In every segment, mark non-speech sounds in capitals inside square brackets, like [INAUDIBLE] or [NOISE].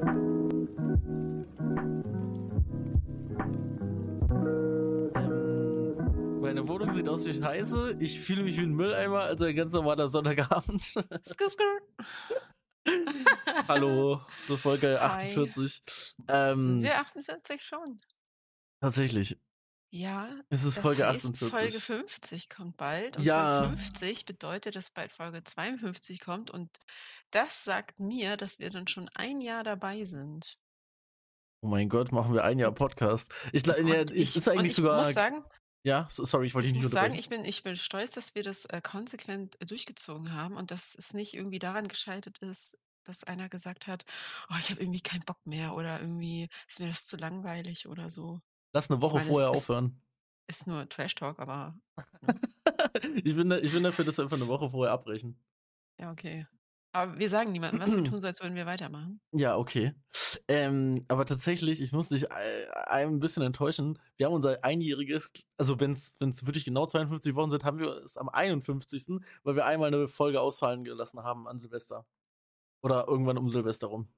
Ähm, meine Wohnung sieht aus wie Scheiße. Ich fühle mich wie ein Mülleimer, also ein ganz normaler Sonntagabend. Skr, skr. [LAUGHS] Hallo, zur Folge Hi. 48. Sind Ähm, wir 48 schon? tatsächlich. Ja. Es ist Das Folge heißt, 48. Folge 50 kommt bald. Und Ja. Folge 50 bedeutet, dass bald Folge 52 kommt. Und das sagt mir, dass wir dann schon ein Jahr dabei sind. Oh mein Gott, machen wir ein Jahr Podcast. Ich, ja, es ist eigentlich ich sogar. muss sagen, ja, so- sorry, ich wollte ich dich nicht muss sagen, ich bin, ich bin stolz, dass wir das äh, konsequent äh, durchgezogen haben und dass es nicht irgendwie daran gescheitert ist, dass einer gesagt hat, oh, ich habe irgendwie keinen Bock mehr oder irgendwie ist mir das zu langweilig oder so. Lass eine Woche meine, vorher ist- aufhören. Ist nur Trash Talk, aber [LAUGHS] ich, bin da, ich bin dafür, dass wir einfach eine Woche vorher abbrechen. ja, okay. Aber wir sagen niemandem was, wir [CLEARS THROAT] tun so, als würden wir weitermachen. Ja, okay. Ähm, aber tatsächlich, ich muss dich äh, ein bisschen enttäuschen. Wir haben unser einjähriges, also wenn es wirklich genau 52 Wochen sind, haben wir es am 51. weil wir einmal eine Folge ausfallen gelassen haben an Silvester. Oder irgendwann um Silvester rum.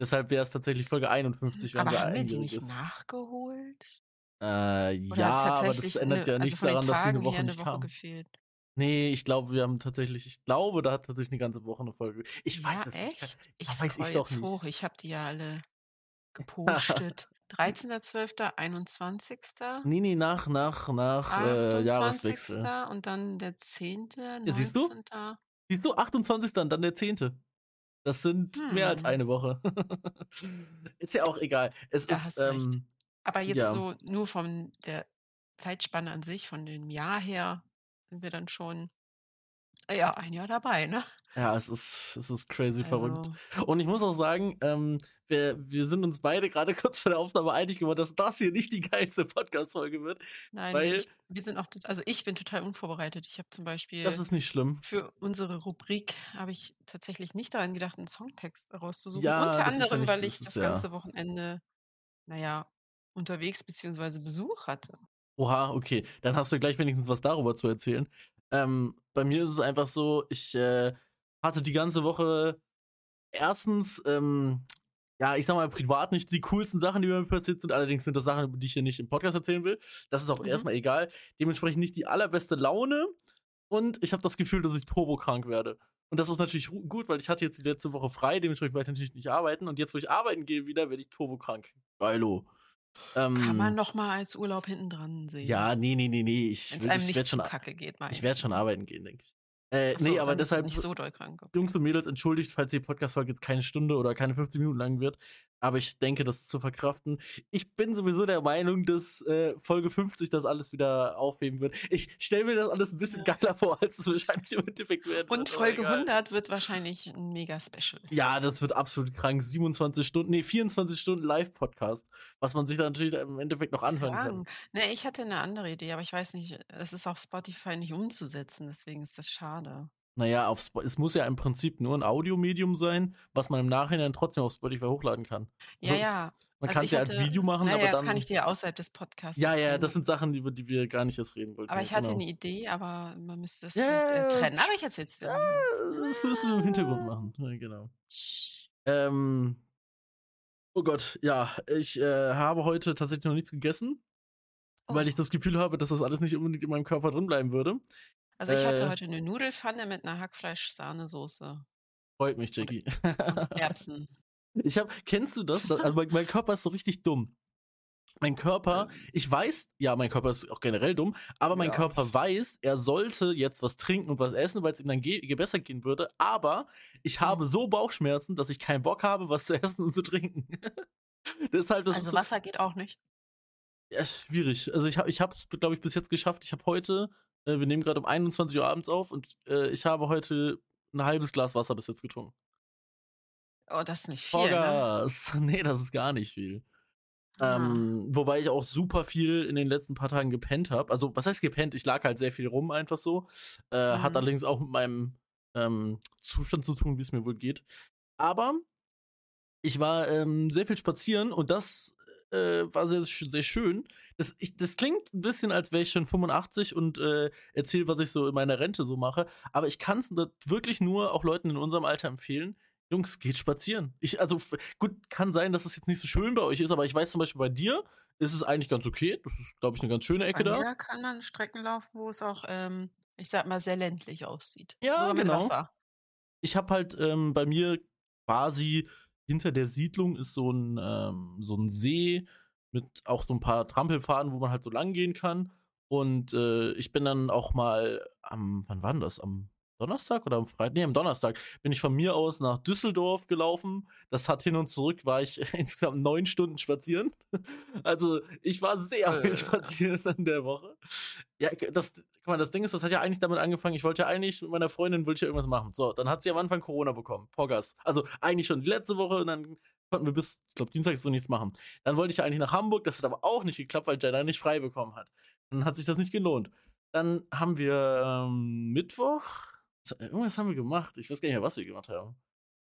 Deshalb wäre es tatsächlich Folge 51, wenn Aber wir haben wir die nicht nachgeholt? Äh, ja, aber das ändert eine- ja also nichts den daran, dass sie eine Woche her nicht Woche kam. gefehlt. Nee, ich glaube, wir haben tatsächlich, ich glaube, da hat tatsächlich eine ganze Woche eine Folge. Ich Ja, weiß es nicht. echt? Ich Das weiß ich doch nicht. hoch. Ich habe die ja alle [LAUGHS] gepostet. 13.12., 21. Nee, nee, nach, nach, nach äh, 28. Jahreswechsel. und dann der 10. Ja, siehst du? 19.. Siehst du, 28. dann, dann der 10. Das sind mehr als Hm. eine Woche. [LAUGHS] ist ja auch egal. Es Da ist, ähm, Aber jetzt Ja. so nur von der Zeitspanne an sich, von dem Jahr her, sind wir dann schon ja, ein Jahr dabei, ne? ja, es ist, es ist crazy verrückt. Also, Und ich muss auch sagen, ähm, wir, wir sind uns beide gerade [LAUGHS] kurz vor der Aufnahme einig geworden, dass das hier nicht die geilste Podcast-Folge wird. nein, Weil- ich, wir sind auch, also ich bin total unvorbereitet. Ich habe zum Beispiel Das ist nicht schlimm. für unsere Rubrik habe ich tatsächlich nicht daran gedacht, einen Songtext rauszusuchen. Ja, Unter ja anderem, nicht- weil ich das ja- ganze Wochenende, naja, unterwegs beziehungsweise Besuch hatte. Oha, okay. Dann hast du gleich wenigstens was darüber zu erzählen. Ähm, bei mir ist es einfach so, ich äh, hatte die ganze Woche erstens, ähm, ja, ich sag mal, privat nicht die coolsten Sachen, die mir passiert sind. Allerdings sind das Sachen, die ich hier nicht im Podcast erzählen will. Das ist auch Mhm. erstmal egal. Dementsprechend nicht die allerbeste Laune. Und ich habe das Gefühl, dass ich turbokrank werde. Und das ist natürlich gut, weil ich hatte jetzt die letzte Woche frei, dementsprechend werde ich natürlich nicht arbeiten. Und jetzt, wo ich arbeiten gehe, wieder werde ich turbokrank. Geilo. Ähm, Kann man noch mal als Urlaub hinten dran sehen. ja, nee, nee, nee, nee. Ich, will- einem ich nicht werde zu schon, kacke geht, meine ich werd schon arbeiten gehen, denke ich. Äh, so, nee, aber deshalb, nicht so doll krank. okay. Jungs und Mädels, entschuldigt, falls die Podcast-Folge jetzt keine Stunde oder keine 50 Minuten lang wird. Aber ich denke, das ist zu verkraften. Ich bin sowieso der Meinung, dass äh, Folge 50 das alles wieder aufheben wird. Ich stelle mir das alles ein bisschen Ja. geiler vor, als es wahrscheinlich im Endeffekt werden Und wird, aber Folge egal. 100 wird wahrscheinlich ein mega Special. Ja, das wird absolut krank. 27 Stunden, nee, 24 Stunden Live-Podcast. Was man sich dann natürlich im Endeffekt noch anhören kann. Krank. Ne, ich hatte eine andere Idee, aber ich weiß nicht, es ist auf Spotify nicht umzusetzen, deswegen ist das schade. Naja, auf es muss ja im Prinzip nur ein Audiomedium sein, was man im Nachhinein trotzdem auf Spotify hochladen kann. Ja, Also ja. es, man Also kann es ja als hatte- Video machen, naja, aber das dann. kann ich dir außerhalb des Podcasts ja, ja, das sind Sachen, über die wir gar nicht erst reden wollten. aber ja, ich hatte genau. eine Idee, aber man müsste es Ja, vielleicht äh, ja, trennen. ja. Aber ich erzähl's dir. Äh, Das müssen wir im Hintergrund machen. Ja, genau. Ähm. Oh Gott, ja, ich äh, habe heute tatsächlich noch nichts gegessen, weil Oh. ich das Gefühl habe, dass das alles nicht unbedingt in meinem Körper drin bleiben würde. Also ich hatte äh, heute eine Nudelfanne mit einer Hackfleisch-Sahnesoße Freut mich, Jackie. und [LAUGHS] Erbsen. Ich hab, kennst du das? Also mein, mein Körper ist so richtig dumm. Mein Körper, ich weiß, ja, mein Körper ist auch generell dumm, aber mein Ja. Körper weiß, er sollte jetzt was trinken und was essen, weil es ihm dann ge besser gehen würde. Aber ich Mhm. habe so Bauchschmerzen, dass ich keinen Bock habe, was zu [LAUGHS] essen und zu trinken. Deshalb, das Also ist so, Wasser geht auch nicht. Ja, schwierig. Also ich habe ich es, glaube ich, bis jetzt geschafft. Ich habe heute, äh, wir nehmen gerade um 21 Uhr abends auf und äh, ich habe heute ein halbes Glas Wasser bis jetzt getrunken. Oh, das ist nicht viel, ne? Vollgas. [LAUGHS] Nee, das ist gar nicht viel. Ah. Ähm, wobei ich auch super viel in den letzten paar Tagen gepennt habe. Also, was heißt gepennt? Ich lag halt sehr viel rum, einfach so. Äh, Hat Mhm. allerdings auch mit meinem ähm, Zustand zu tun, wie es mir wohl geht. Aber ich war ähm, sehr viel spazieren und das äh, war sehr, sehr schön. Das, ich, das klingt ein bisschen, als wäre ich schon 85 und äh, erzähle, was ich so in meiner Rente so mache. Aber ich kann es wirklich nur auch Leuten in unserem Alter empfehlen. Jungs, geht spazieren. Ich, also, gut, kann sein, dass es jetzt nicht so schön bei euch ist, aber ich weiß zum Beispiel bei dir ist es eigentlich ganz okay. Das ist, glaube ich, eine ganz schöne Ecke da. mir kann man Strecken laufen, wo es auch, ähm, ich sag mal, sehr ländlich aussieht. Ja, Sogar genau. Ich habe halt ähm, bei mir quasi hinter der Siedlung ist so ein, ähm, so ein See mit auch so ein paar Trampelpfaden, wo man halt so lang gehen kann. Und äh, ich bin dann auch mal am, wann war denn das? Am Donnerstag oder am Freitag? Nee, am Donnerstag bin ich von mir aus nach Düsseldorf gelaufen. Das hat hin und zurück, war ich [LAUGHS] insgesamt neun Stunden spazieren. [LAUGHS] Also ich war sehr viel Äh. spazieren in der Woche. Ja, das, guck mal, das Ding ist, das hat ja eigentlich damit angefangen, ich wollte ja eigentlich mit meiner Freundin, wollte ich ja irgendwas machen. So, dann hat sie am Anfang Corona bekommen, Poggers. Also eigentlich schon die letzte Woche und dann konnten wir bis, ich glaube, Dienstag so nichts machen. Dann wollte ich ja eigentlich nach Hamburg, das hat aber auch nicht geklappt, weil Jenna nicht frei bekommen hat. Dann hat sich das nicht gelohnt. Dann haben wir ähm, Mittwoch, irgendwas haben wir gemacht. Ich weiß gar nicht mehr, was wir gemacht haben.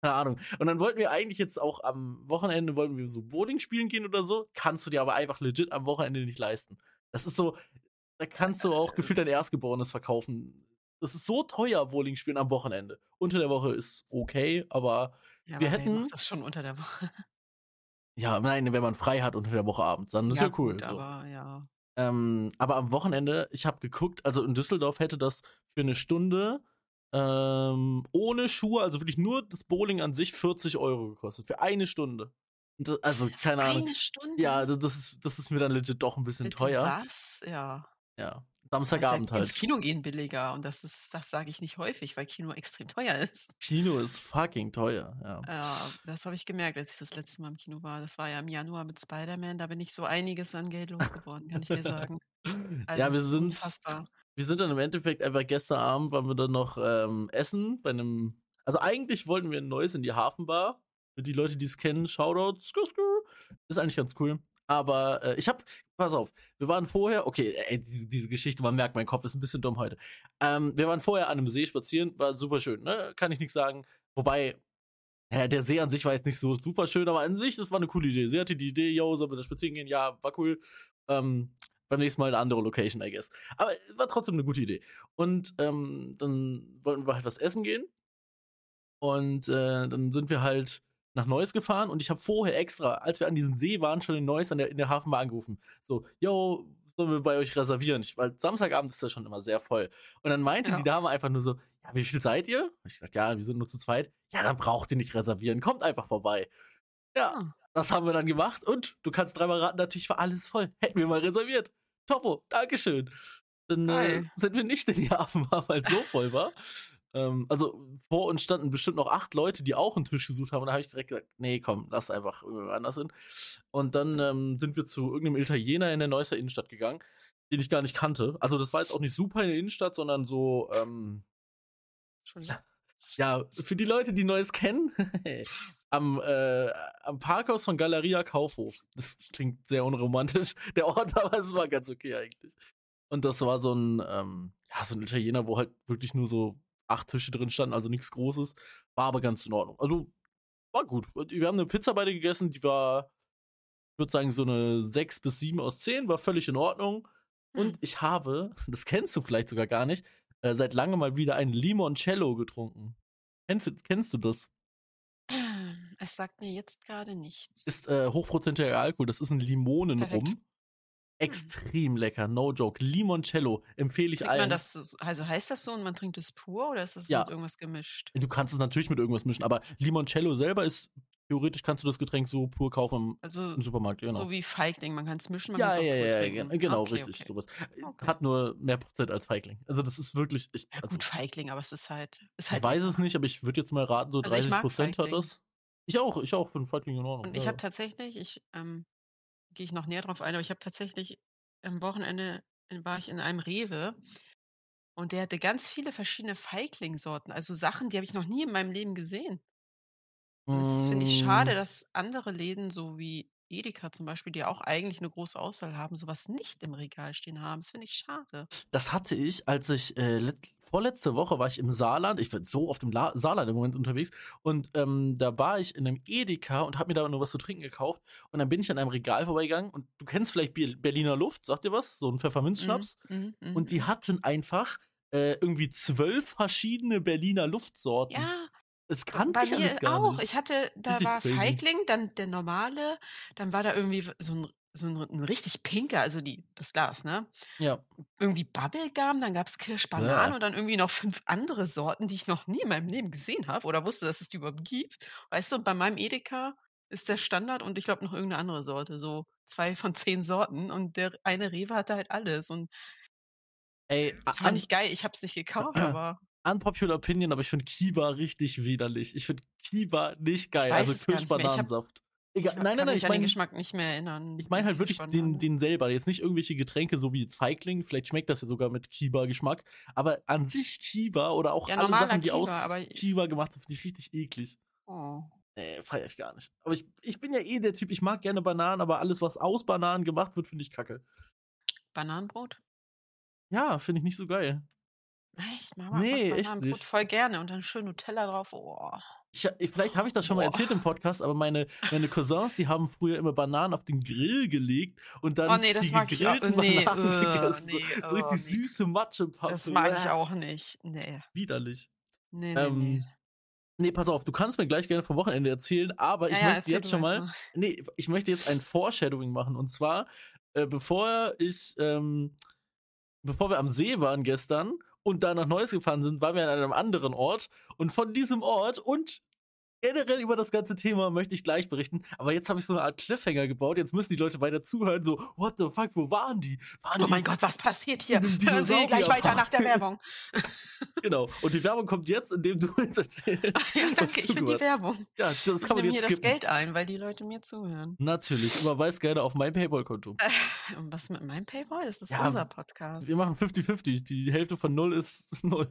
Keine Ahnung. Und dann wollten wir eigentlich jetzt auch am Wochenende, wollten wir so Bowling spielen gehen oder so. Kannst du dir aber einfach legit am Wochenende nicht leisten. Das ist so, da kannst du auch gefühlt dein Erstgeborenes verkaufen. Das ist so teuer, Bowling spielen am Wochenende. Unter der Woche ist okay, aber Ja, Wir aber hätten- macht das schon unter der Woche. ja, nein, wenn man frei hat unter der Woche abends, dann ist ja, cool. gut, so. aber ja. Ähm, aber am Wochenende, ich habe geguckt, also in Düsseldorf hätte das für eine Stunde ähm, ohne Schuhe, also wirklich nur das Bowling an sich 40 Euro gekostet. Für eine Stunde. Und das, also, keine Ahnung. Eine Stunde? Ja, das, das ist, das ist mir dann legit doch ein bisschen Bitte teuer. Was? Ja. Ja. Samstagabend ja Ins halt. Kino gehen billiger und das ist, das sage ich nicht häufig, weil Kino extrem teuer ist. Kino ist fucking teuer, ja. Ja, das habe ich gemerkt, als ich das letzte Mal im Kino war. Das war ja im Januar mit Spider-Man, da bin ich so einiges an Geld losgeworden, kann ich dir sagen. [LAUGHS] Also ja, wir sind, unfassbar. Wir sind dann im Endeffekt einfach gestern Abend, waren wir dann noch ähm, essen bei einem. Also eigentlich wollten wir ein neues in die Hafenbar. Für die Leute, die es kennen, Shoutout. Skur, skur. Ist eigentlich ganz cool. Aber äh, ich hab, pass auf, wir waren vorher, okay, ey, diese, diese Geschichte, man merkt, mein Kopf ist ein bisschen dumm heute. Ähm, wir waren vorher an einem See spazieren, war super schön, ne? Kann ich nichts sagen. Wobei, ja, der See an sich war jetzt nicht so super schön, aber an sich, das war eine coole Idee. Sie hatte die Idee, yo, sollen wir da spazieren gehen? Ja, war cool. Ähm, beim nächsten Mal eine andere Location, I guess. Aber war trotzdem eine gute Idee. Und ähm, dann wollten wir halt was essen gehen. Und äh, dann sind wir halt nach Neuss gefahren und ich habe vorher extra, als wir an diesem See waren, schon in Neuss an der, in der Hafenbar angerufen. So, yo, sollen wir bei euch reservieren? Ich, weil Samstagabend ist das schon immer sehr voll. Und dann meinte Ja. die Dame einfach nur so, ja, wie viel seid ihr? Und ich gesagt, ja, wir sind nur zu zweit. Ja, dann braucht ihr nicht reservieren, kommt einfach vorbei. Ja, Ah. das haben wir dann gemacht und du kannst dreimal raten, natürlich war alles voll. Hätten wir mal reserviert. Topo, Dankeschön. Dann äh, sind wir nicht in die Hafenbar, weil es so voll war. Ähm, also vor uns standen bestimmt noch acht Leute, die auch einen Tisch gesucht haben. Und da habe ich direkt gesagt, nee, komm, lass einfach irgendwo anders hin. Und dann ähm, sind wir zu irgendeinem Italiener in der Neusser Innenstadt gegangen, den ich gar nicht kannte. Also das war jetzt auch nicht super in der Innenstadt, sondern so, ähm, ja, für die Leute, die Neues kennen, [LAUGHS] am, äh, am Parkhaus von Galeria Kaufhof. Das klingt sehr unromantisch, [LAUGHS] der Ort, aber es war ganz okay eigentlich. Und das war so ein, ähm, ja, so ein Italiener, wo halt wirklich nur so acht Tische drin standen, also nichts Großes. War aber ganz in Ordnung. Also, war gut. Und Wir haben eine Pizza beide gegessen, die war, ich würde sagen, so eine 6 bis 7 aus 10, war völlig in Ordnung. Und Hm. ich habe, [LAUGHS] das kennst du vielleicht sogar gar nicht, äh, seit langem mal wieder ein Limoncello getrunken. Kennst kennst du das? Es sagt mir jetzt gerade nichts. Ist äh, hochprozentiger Alkohol, das ist ein Limonenrum. Perfekt. Extrem lecker, no joke. Limoncello empfehle ich Trinkt allen. man das, so- also heißt das so und man trinkt es pur oder ist das Ja. mit irgendwas gemischt? Du kannst es natürlich mit irgendwas mischen, aber Limoncello selber ist, theoretisch kannst du das Getränk so pur kaufen im, Also im Supermarkt, genau. so wie Feigling, man kann es mischen, man ja, kann es auch ja, pur ja, trinken. gen- genau, Okay, richtig, okay. sowas. Okay. Hat nur mehr Prozent als Feigling. Also das ist wirklich, ich, Ja, also, gut, Feigling, aber es ist halt. Ist ich halt weiß es nicht, aber ich würde jetzt mal raten, so Also ich 30 mag Prozent hat das. Ich auch, ich auch, für einen Feigling in Ordnung. Und ich ja. habe tatsächlich, ich ähm, gehe ich noch näher drauf ein, aber ich habe tatsächlich am Wochenende in- war ich in einem Rewe und der hatte ganz viele verschiedene Feigling-Sorten, also Sachen, die habe ich noch nie in meinem Leben gesehen. Und das finde ich schade, Mm, dass andere Läden, so wie Edeka zum Beispiel, die ja auch eigentlich eine große Auswahl haben, sowas nicht im Regal stehen haben. Das finde ich schade. Das hatte ich, als ich äh, let- vorletzte Woche war ich im Saarland. Ich bin so auf dem La Saarland im Moment unterwegs. Und ähm, da war ich in einem Edeka und habe mir da nur was zu trinken gekauft. Und dann bin ich an einem Regal vorbeigegangen. Und du kennst vielleicht Berliner Luft, sagt dir was? So ein Pfefferminzschnaps. Mhm, mhm, Und die mhm. hatten einfach äh, irgendwie zwölf verschiedene Berliner Luftsorten. Ja, Es kannte bei ich mir gar auch. nicht. Ich hatte da Richtig war crazy. Feigling, dann der normale, dann war da irgendwie so 'n so 'n 'n richtig pinker, also die das Glas, ne? Ja. Irgendwie Bubblegum, dann gab's Bäh. Kirsch-Banane und dann irgendwie noch 5 andere Sorten, die ich noch nie in meinem Leben gesehen habe oder wusste, dass es die überhaupt gibt. Weißt du, und bei meinem Edeka ist der Standard und ich glaube noch irgend 'ne andere Sorte, so 2 von 10 Sorten und der eine Rewe hatte halt alles und Ey, fand an ich geil. Ich habe es nicht gekauft, [CLEARS THROAT] aber unpopular opinion, aber ich finde Kiba richtig widerlich. Ich finde Kiba nicht Ich geil, also. Ich Kirsch-Bananensaft. ich Egal wa nein, nein, kann nein, mich ich an den meine Geschmack nicht mehr erinnern ich meine halt wirklich den den selber, jetzt nicht irgendwelche Getränke, so wie jetzt Feigling, vielleicht schmeckt das ja sogar mit Kiba-Geschmack, aber an sich Kiba oder auch Ja, alle Sachen, die Kiba, aus Kiba gemacht sind, finde ich richtig eklig. Oh. Ne, feiere ich gar nicht. Aber ich ich bin ja eh der Typ, ich mag gerne Bananen, aber alles, was aus Bananen gemacht wird, finde ich kacke. Bananenbrot? Ja, finde ich nicht so geil. Echt? Mama macht Ne, echt Bananenbrot nicht. voll gerne und dann schön Nutella drauf. Oh. Ich ich vielleicht habe ich das schon mal erzählt im Podcast, aber meine meine Cousins, die haben früher immer Bananen auf den Grill gelegt und Oh dann ne, das die mag ich au gegrillten ne, Bananen [LAUGHS] äh, gegessen. ne, So so oh, richtig ne. süße Matschepappe. Das mag ich auch nicht. Ne. Widerlich. Ne, ne, Ähm, ne. ne, pass auf, du kannst mir gleich gerne vom Wochenende erzählen, aber Ja, ich ja, möchte jetzt schon mal mal. ne, ich möchte jetzt ein Foreshadowing machen und zwar, äh, bevor ich, ähm bevor wir am See waren gestern und dann nach Neuss gefahren sind, waren wir an einem anderen Ort. Und von diesem Ort und generell über das ganze Thema möchte ich gleich berichten, aber jetzt habe ich so 'ne Art Cliffhanger gebaut. Jetzt müssen die Leute weiter zuhören, so: „What the fuck, wo waren die? Waren Oh die mein Gott, was passiert hier? [LAUGHS] Hören Sie gleich weiter nach der Dinosaurierpark?“ Werbung. [LAUGHS] Genau. Und die Werbung kommt jetzt, indem du jetzt erzählst, [LAUGHS] Ja, danke, ich finde die Werbung. Ja, das Ich kann man nehme jetzt hier das skippen. Geld ein, weil die Leute mir zuhören. Natürlich, überweist gerne auf mein PayPal-Konto. Äh, und was mit meinem Paywall? Das ist Ja, unser wir Podcast. machen 50-50. Die Hälfte von 0 ist 0.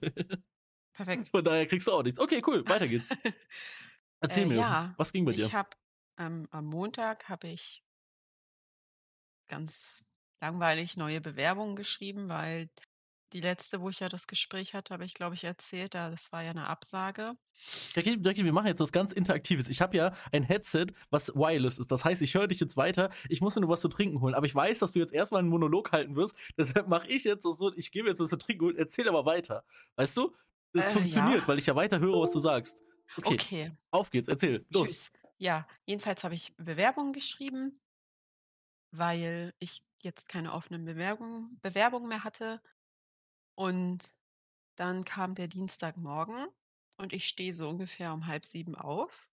Perfekt. Von daher kriegst du auch nichts. Okay, cool, weiter geht's. Erzähl Äh, mir, ja, was ging bei dir? ich habe ähm, am Montag habe ich ganz langweilig neue Bewerbungen geschrieben, weil die letzte, wo ich ja das Gespräch hatte, habe ich, glaube ich, erzählt, da das war ja 'ne Absage. Jackie, Jackie, wir machen jetzt was ganz Interaktives. Ich habe ja ein Headset, was wireless ist. Das heißt, ich höre dich jetzt weiter. Ich muss dir nur was zu trinken holen. Aber ich weiß, dass du jetzt erst mal 'n Monolog halten wirst. [LAUGHS] Deshalb mache ich jetzt so, ich gebe jetzt was zu trinken und erzähle aber weiter. Weißt du? Das Äh, funktioniert, ja. weil ich ja weiter höre, was du sagst. Okay, Okay. auf geht's, erzähl, los. Tschüss. Ja, jedenfalls habe ich Bewerbungen geschrieben weil ich jetzt keine offenen Bewerbungen Bewerbungen mehr hatte. Und dann kam der Dienstagmorgen und ich stehe so ungefähr um 6:30 auf,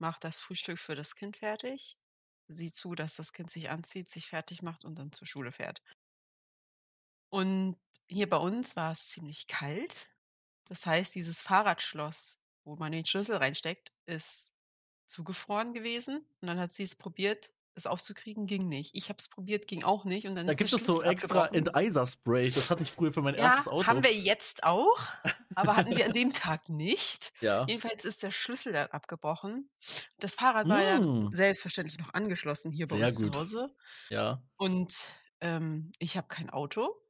mache das Frühstück für das Kind fertig, sehe zu, dass das Kind sich anzieht, sich fertigmacht und dann zur Schule fährt. Und hier bei uns war es ziemlich kalt. Das heißt, dieses Fahrradschloss, wo man den Schlüssel reinsteckt, ist zugefroren gewesen. Und dann hat sie es probiert, es aufzukriegen, ging nicht. Ich habe es probiert, ging auch nicht. Und dann Da gibt es so extra. Enteiserspray. Das hatte ich früher für mein Ja, erstes Auto. haben wir jetzt auch, aber hatten wir an [LAUGHS] dem Tag nicht. Ja. Jedenfalls ist der Schlüssel dann abgebrochen. Das Fahrrad war ja Hm. selbstverständlich noch angeschlossen hier bei Sehr uns zu gut. Hause. Ja. Und, ähm, ich habe kein Auto.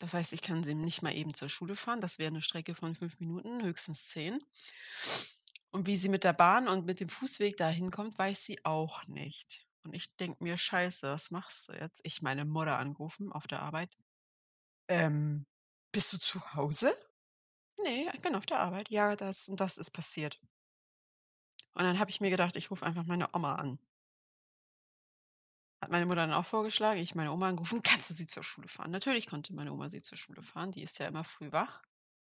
Das heißt, ich kann sie nicht mal eben zur Schule fahren. Das wäre 'ne Strecke von 5 Minuten, höchstens 10. Und wie sie mit der Bahn und mit dem Fußweg da hinkommt, weiß sie auch nicht. Und ich denke mir: „Scheiße, was machst du jetzt?“ Ich meine Mutter angerufen auf der Arbeit. „Ähm, bist du zu Hause?“ „Ne, ich bin auf der Arbeit.“ „Ja, das und das ist passiert.“ Und dann habe ich mir gedacht, ich rufe einfach meine Oma an. Hat meine Mutter dann auch vorgeschlagen. Ich meine Oma angerufen: „Kannst du sie zur Schule fahren?“ Natürlich konnte meine Oma sie zur Schule fahren. Die ist ja immer früh wach.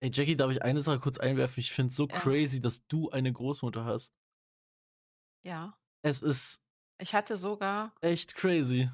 Ey, Jackie, darf ich eine Sache kurz einwerfen? Ich finde es so Ja. crazy, dass du eine Großmutter hast. Ja. Es ist Ich hatte sogar echt crazy.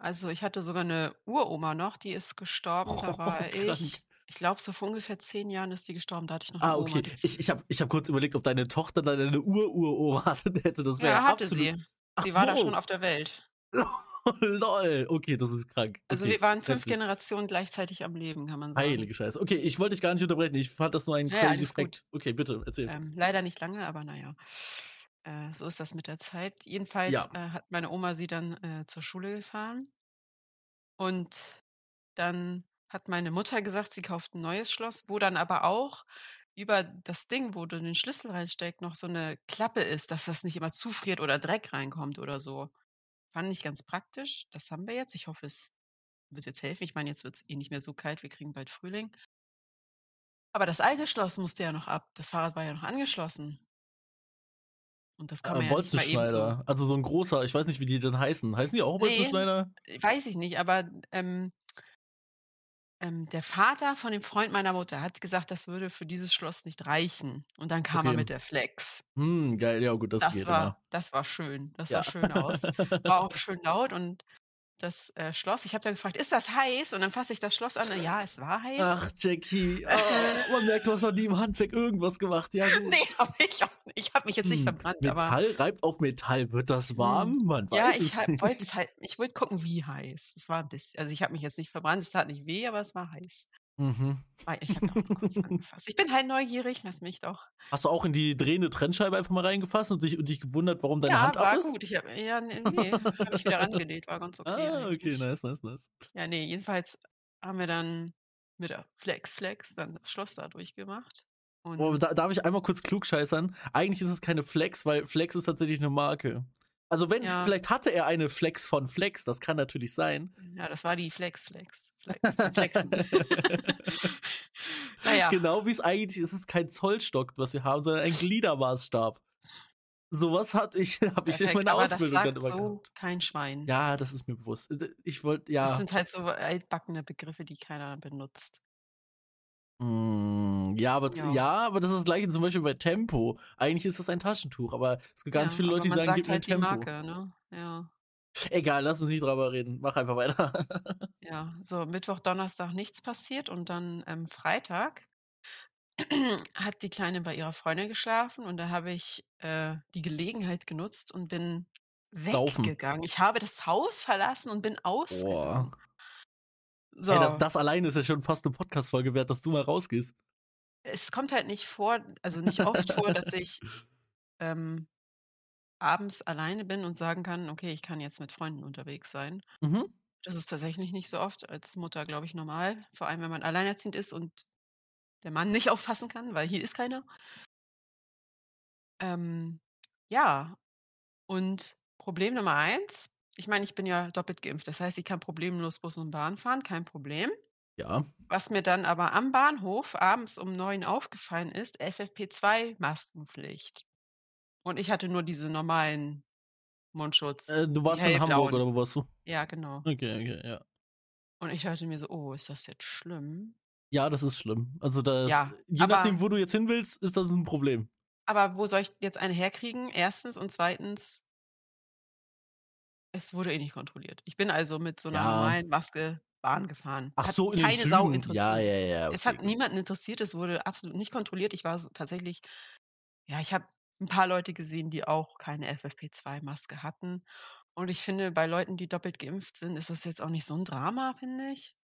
also, ich hatte sogar 'ne Uroma noch, die ist gestorben. Da [LAUGHS] Oh, war krank. ich ich glaube, so vor ungefähr 10 Jahren ist die gestorben. Da hatte ich noch 'ne Ah, Oma, okay. ist Ich ich habe ich habe kurz überlegt, ob deine Tochter dann eine Ur-Uroma [LAUGHS] hätte. Das wäre Ja, ja hatte absolut sie. Ach Sie war da schon so. auf der Welt. [LAUGHS] Lol. Okay, das ist krank. Also, Okay, wir waren 5 heftig. Generationen gleichzeitig am Leben, kann man sagen. Heilige Scheiße. Okay, ich wollte dich gar nicht unterbrechen. Ich fand das nur ein Ja, crazy. Fact. Okay, bitte, erzähl. Ähm, leider nicht lange, aber na ja. Äh, so ist das mit der Zeit. Jedenfalls, Ja. äh, hat meine Oma sie dann, äh, zur Schule gefahren. Und dann hat meine Mutter gesagt, sie kauft 'n neues Schloss, wo dann aber auch über das Ding, wo du den Schlüssel reinsteckst, noch so 'ne Klappe ist, dass das nicht immer zufriert oder Dreck reinkommt oder so. Fand ich ganz praktisch. Das haben wir jetzt. Ich hoffe, es wird jetzt helfen. Ich meine, jetzt wird's eh nicht mehr so kalt. Wir kriegen bald Frühling. Aber das alte Schloss musste ja noch ab. Das Fahrrad war ja noch angeschlossen. Und das kann Äh, man ja nicht mal eben so Bolzenschneider. Also so ein großer, ich weiß nicht, wie die denn heißen. Heißen die auch Ne. Bolzenschneider? Weiß ich nicht, aber, ähm ähm, der Vater von dem Freund meiner Mutter hat gesagt, das würde für dieses Schloss nicht reichen. Und dann kam er Okay. mit der Flex. Hm, geil, ja gut, das, Das geht war immer. das war schön. Das Ja. sah schön aus. War auch schön laut und das, äh, Schloss ich habe dann gefragt: „Ist das heiß?“ Und dann fasse ich das Schloss an. Ja, es war heiß. Ach, Jackie, ah, [LAUGHS] man merkt, du hast noch nie im Handwerk irgendwas gemacht. Ja, [LAUGHS] gut. Ne, habe ich. Ich habe mich jetzt nicht Hm, verbrannt, aber Metall reibt auf Metall. Wird das warm? Man ja, weiß ich es halt nicht. wollte halt ich wollte gucken, wie heiß. Es war 'n bisschen also, ich habe mich jetzt nicht verbrannt, es tat nicht weh, aber es war heiß. Mhm. Weil ich habe nur kurz angefasst. Ich bin halt neugierig, lass mich doch. Hast du auch in die drehende Trennscheibe einfach mal reingefasst und dich, und dich gewundert, warum deine Ja, Hand war ab ist? gut. Ich habe ja, ne, ne, habe ich wieder rangenäht, war ganz [LAUGHS] okay Ah, okay, eigentlich. nice, nice, nice. Ja, ne, jedenfalls haben wir dann mit der Flex Flex dann das Schloss da durchgemacht. Oh, Und da, darf ich einmal kurz klugscheißern? Eigentlich ist es keine Flex, weil Flex ist tatsächlich eine Marke. Also wenn, Ja. vielleicht hatte er eine Flex von Flex, das kann natürlich sein. ja, das war die Flex Flex. Flex Flexen. [LAUGHS] na ja, Genau wie es eigentlich ist, es ist kein Zollstock, was wir haben, sondern ein Gliedermaßstab. Sowas hatte ich, [LAUGHS] habe ich in meiner aber das Ausbildung dann sagt immer so gehabt. kein Schwein. Ja, das ist mir bewusst. Äh, Ich wollte, Das ja. sind halt so altbackene Begriffe, die keiner benutzt. Mm, ja, aber, Ja. ja, aber das ist das gleiche zum Beispiel bei Tempo. Eigentlich ist das ein Taschentuch, aber es gibt ganz Ja, viele Leute, die sagen, gib mir ein halt die Tempo. Marke, ne? Ja. Egal, lass uns nicht drüber reden. Mach einfach weiter. [LAUGHS] Ja, so Mittwoch, Donnerstag nichts passiert und dann ähm, Freitag [CLEARS THROAT] hat die Kleine bei ihrer Freundin geschlafen und da habe ich äh, die Gelegenheit genutzt und bin Saufen. weggegangen. Ich habe das Haus verlassen und bin ausgegangen. So, Ey, das, das alleine ist ja schon fast eine Podcast-Folge wert, dass du mal rausgehst. es kommt halt nicht vor, also nicht oft vor, dass ich [LAUGHS] ähm, abends alleine bin und sagen kann, okay, ich kann jetzt mit Freunden unterwegs sein. Mhm. Das ist tatsächlich nicht so oft als Mutter, glaube ich, normal. Vor allem, wenn man alleinerziehend ist und der Mann [LAUGHS] nicht aufpassen kann, weil hier ist keiner. Ähm, ja, und Problem Nummer eins, ich meine, ich bin ja doppelt geimpft. Das heißt, ich kann problemlos Bus und Bahn fahren, kein Problem. Ja. Was mir dann aber am Bahnhof abends um neun aufgefallen ist, FFP2-Maskenpflicht. Und ich hatte nur diese normalen Mundschutz. Äh, du warst in Hamburg oder wo warst du? Ja, genau. Okay, okay, ja. Und ich dachte mir so, oh, ist das jetzt schlimm? Ja, das ist schlimm. Also das, Ja, je aber- nachdem, wo du jetzt hin willst, ist das ein Problem. Aber wo soll ich jetzt eine herkriegen? Erstens und zweitens, es wurde eh nicht kontrolliert. Ich bin also mit so einer Ja. normalen Maske Bahn gefahren. Ach Hat so, in den keine Sau Zügen. interessiert. Ja, ja, ja. Es hat niemanden interessiert, es wurde absolut nicht kontrolliert. Ich war so tatsächlich, ja, ich habe ein paar Leute gesehen, die auch keine FFP2-Maske hatten. Und ich finde, bei Leuten, die doppelt geimpft sind, ist das jetzt auch nicht so ein Drama, finde ich.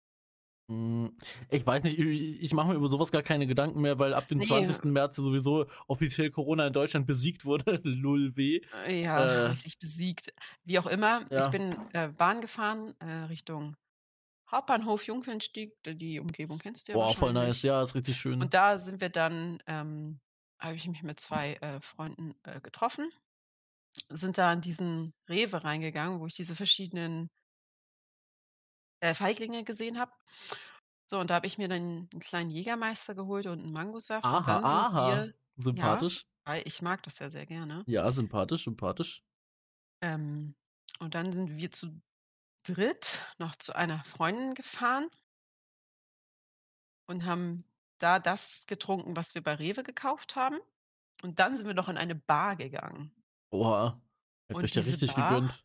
Mm, Ich weiß nicht, ich, ich mache mir über sowas gar keine Gedanken mehr, weil ab dem Nee. 20. März sowieso offiziell Corona in Deutschland besiegt wurde. [LAUGHS] Lull weh. Äh, Ja, Äh. richtig besiegt. Wie auch immer, Ja. ich bin äh, Bahn gefahren äh, Richtung Hauptbahnhof Jungfernstieg. Die Umgebung kennst du ja Boah, voll nice. Ja, ist richtig schön. Und da sind wir dann, ähm, habe ich mich mit zwei äh, Freunden äh, getroffen, sind da in diesen Rewe reingegangen, wo ich diese verschiedenen äh, Feiglinge gesehen habe. So, und da habe ich mir dann einen kleinen Jägermeister geholt und einen Mangosaft. und aha, dann sind aha. wir, Sympathisch. weil ich mag das ja sehr gerne. Ja, sympathisch, sympathisch. Ähm, und dann sind wir zu dritt noch zu einer Freundin gefahren und haben da das getrunken, was wir bei Rewe gekauft haben. Und dann sind wir noch in eine Bar gegangen. Oha. Habt Und euch ja diese richtig Bar- gegönnt.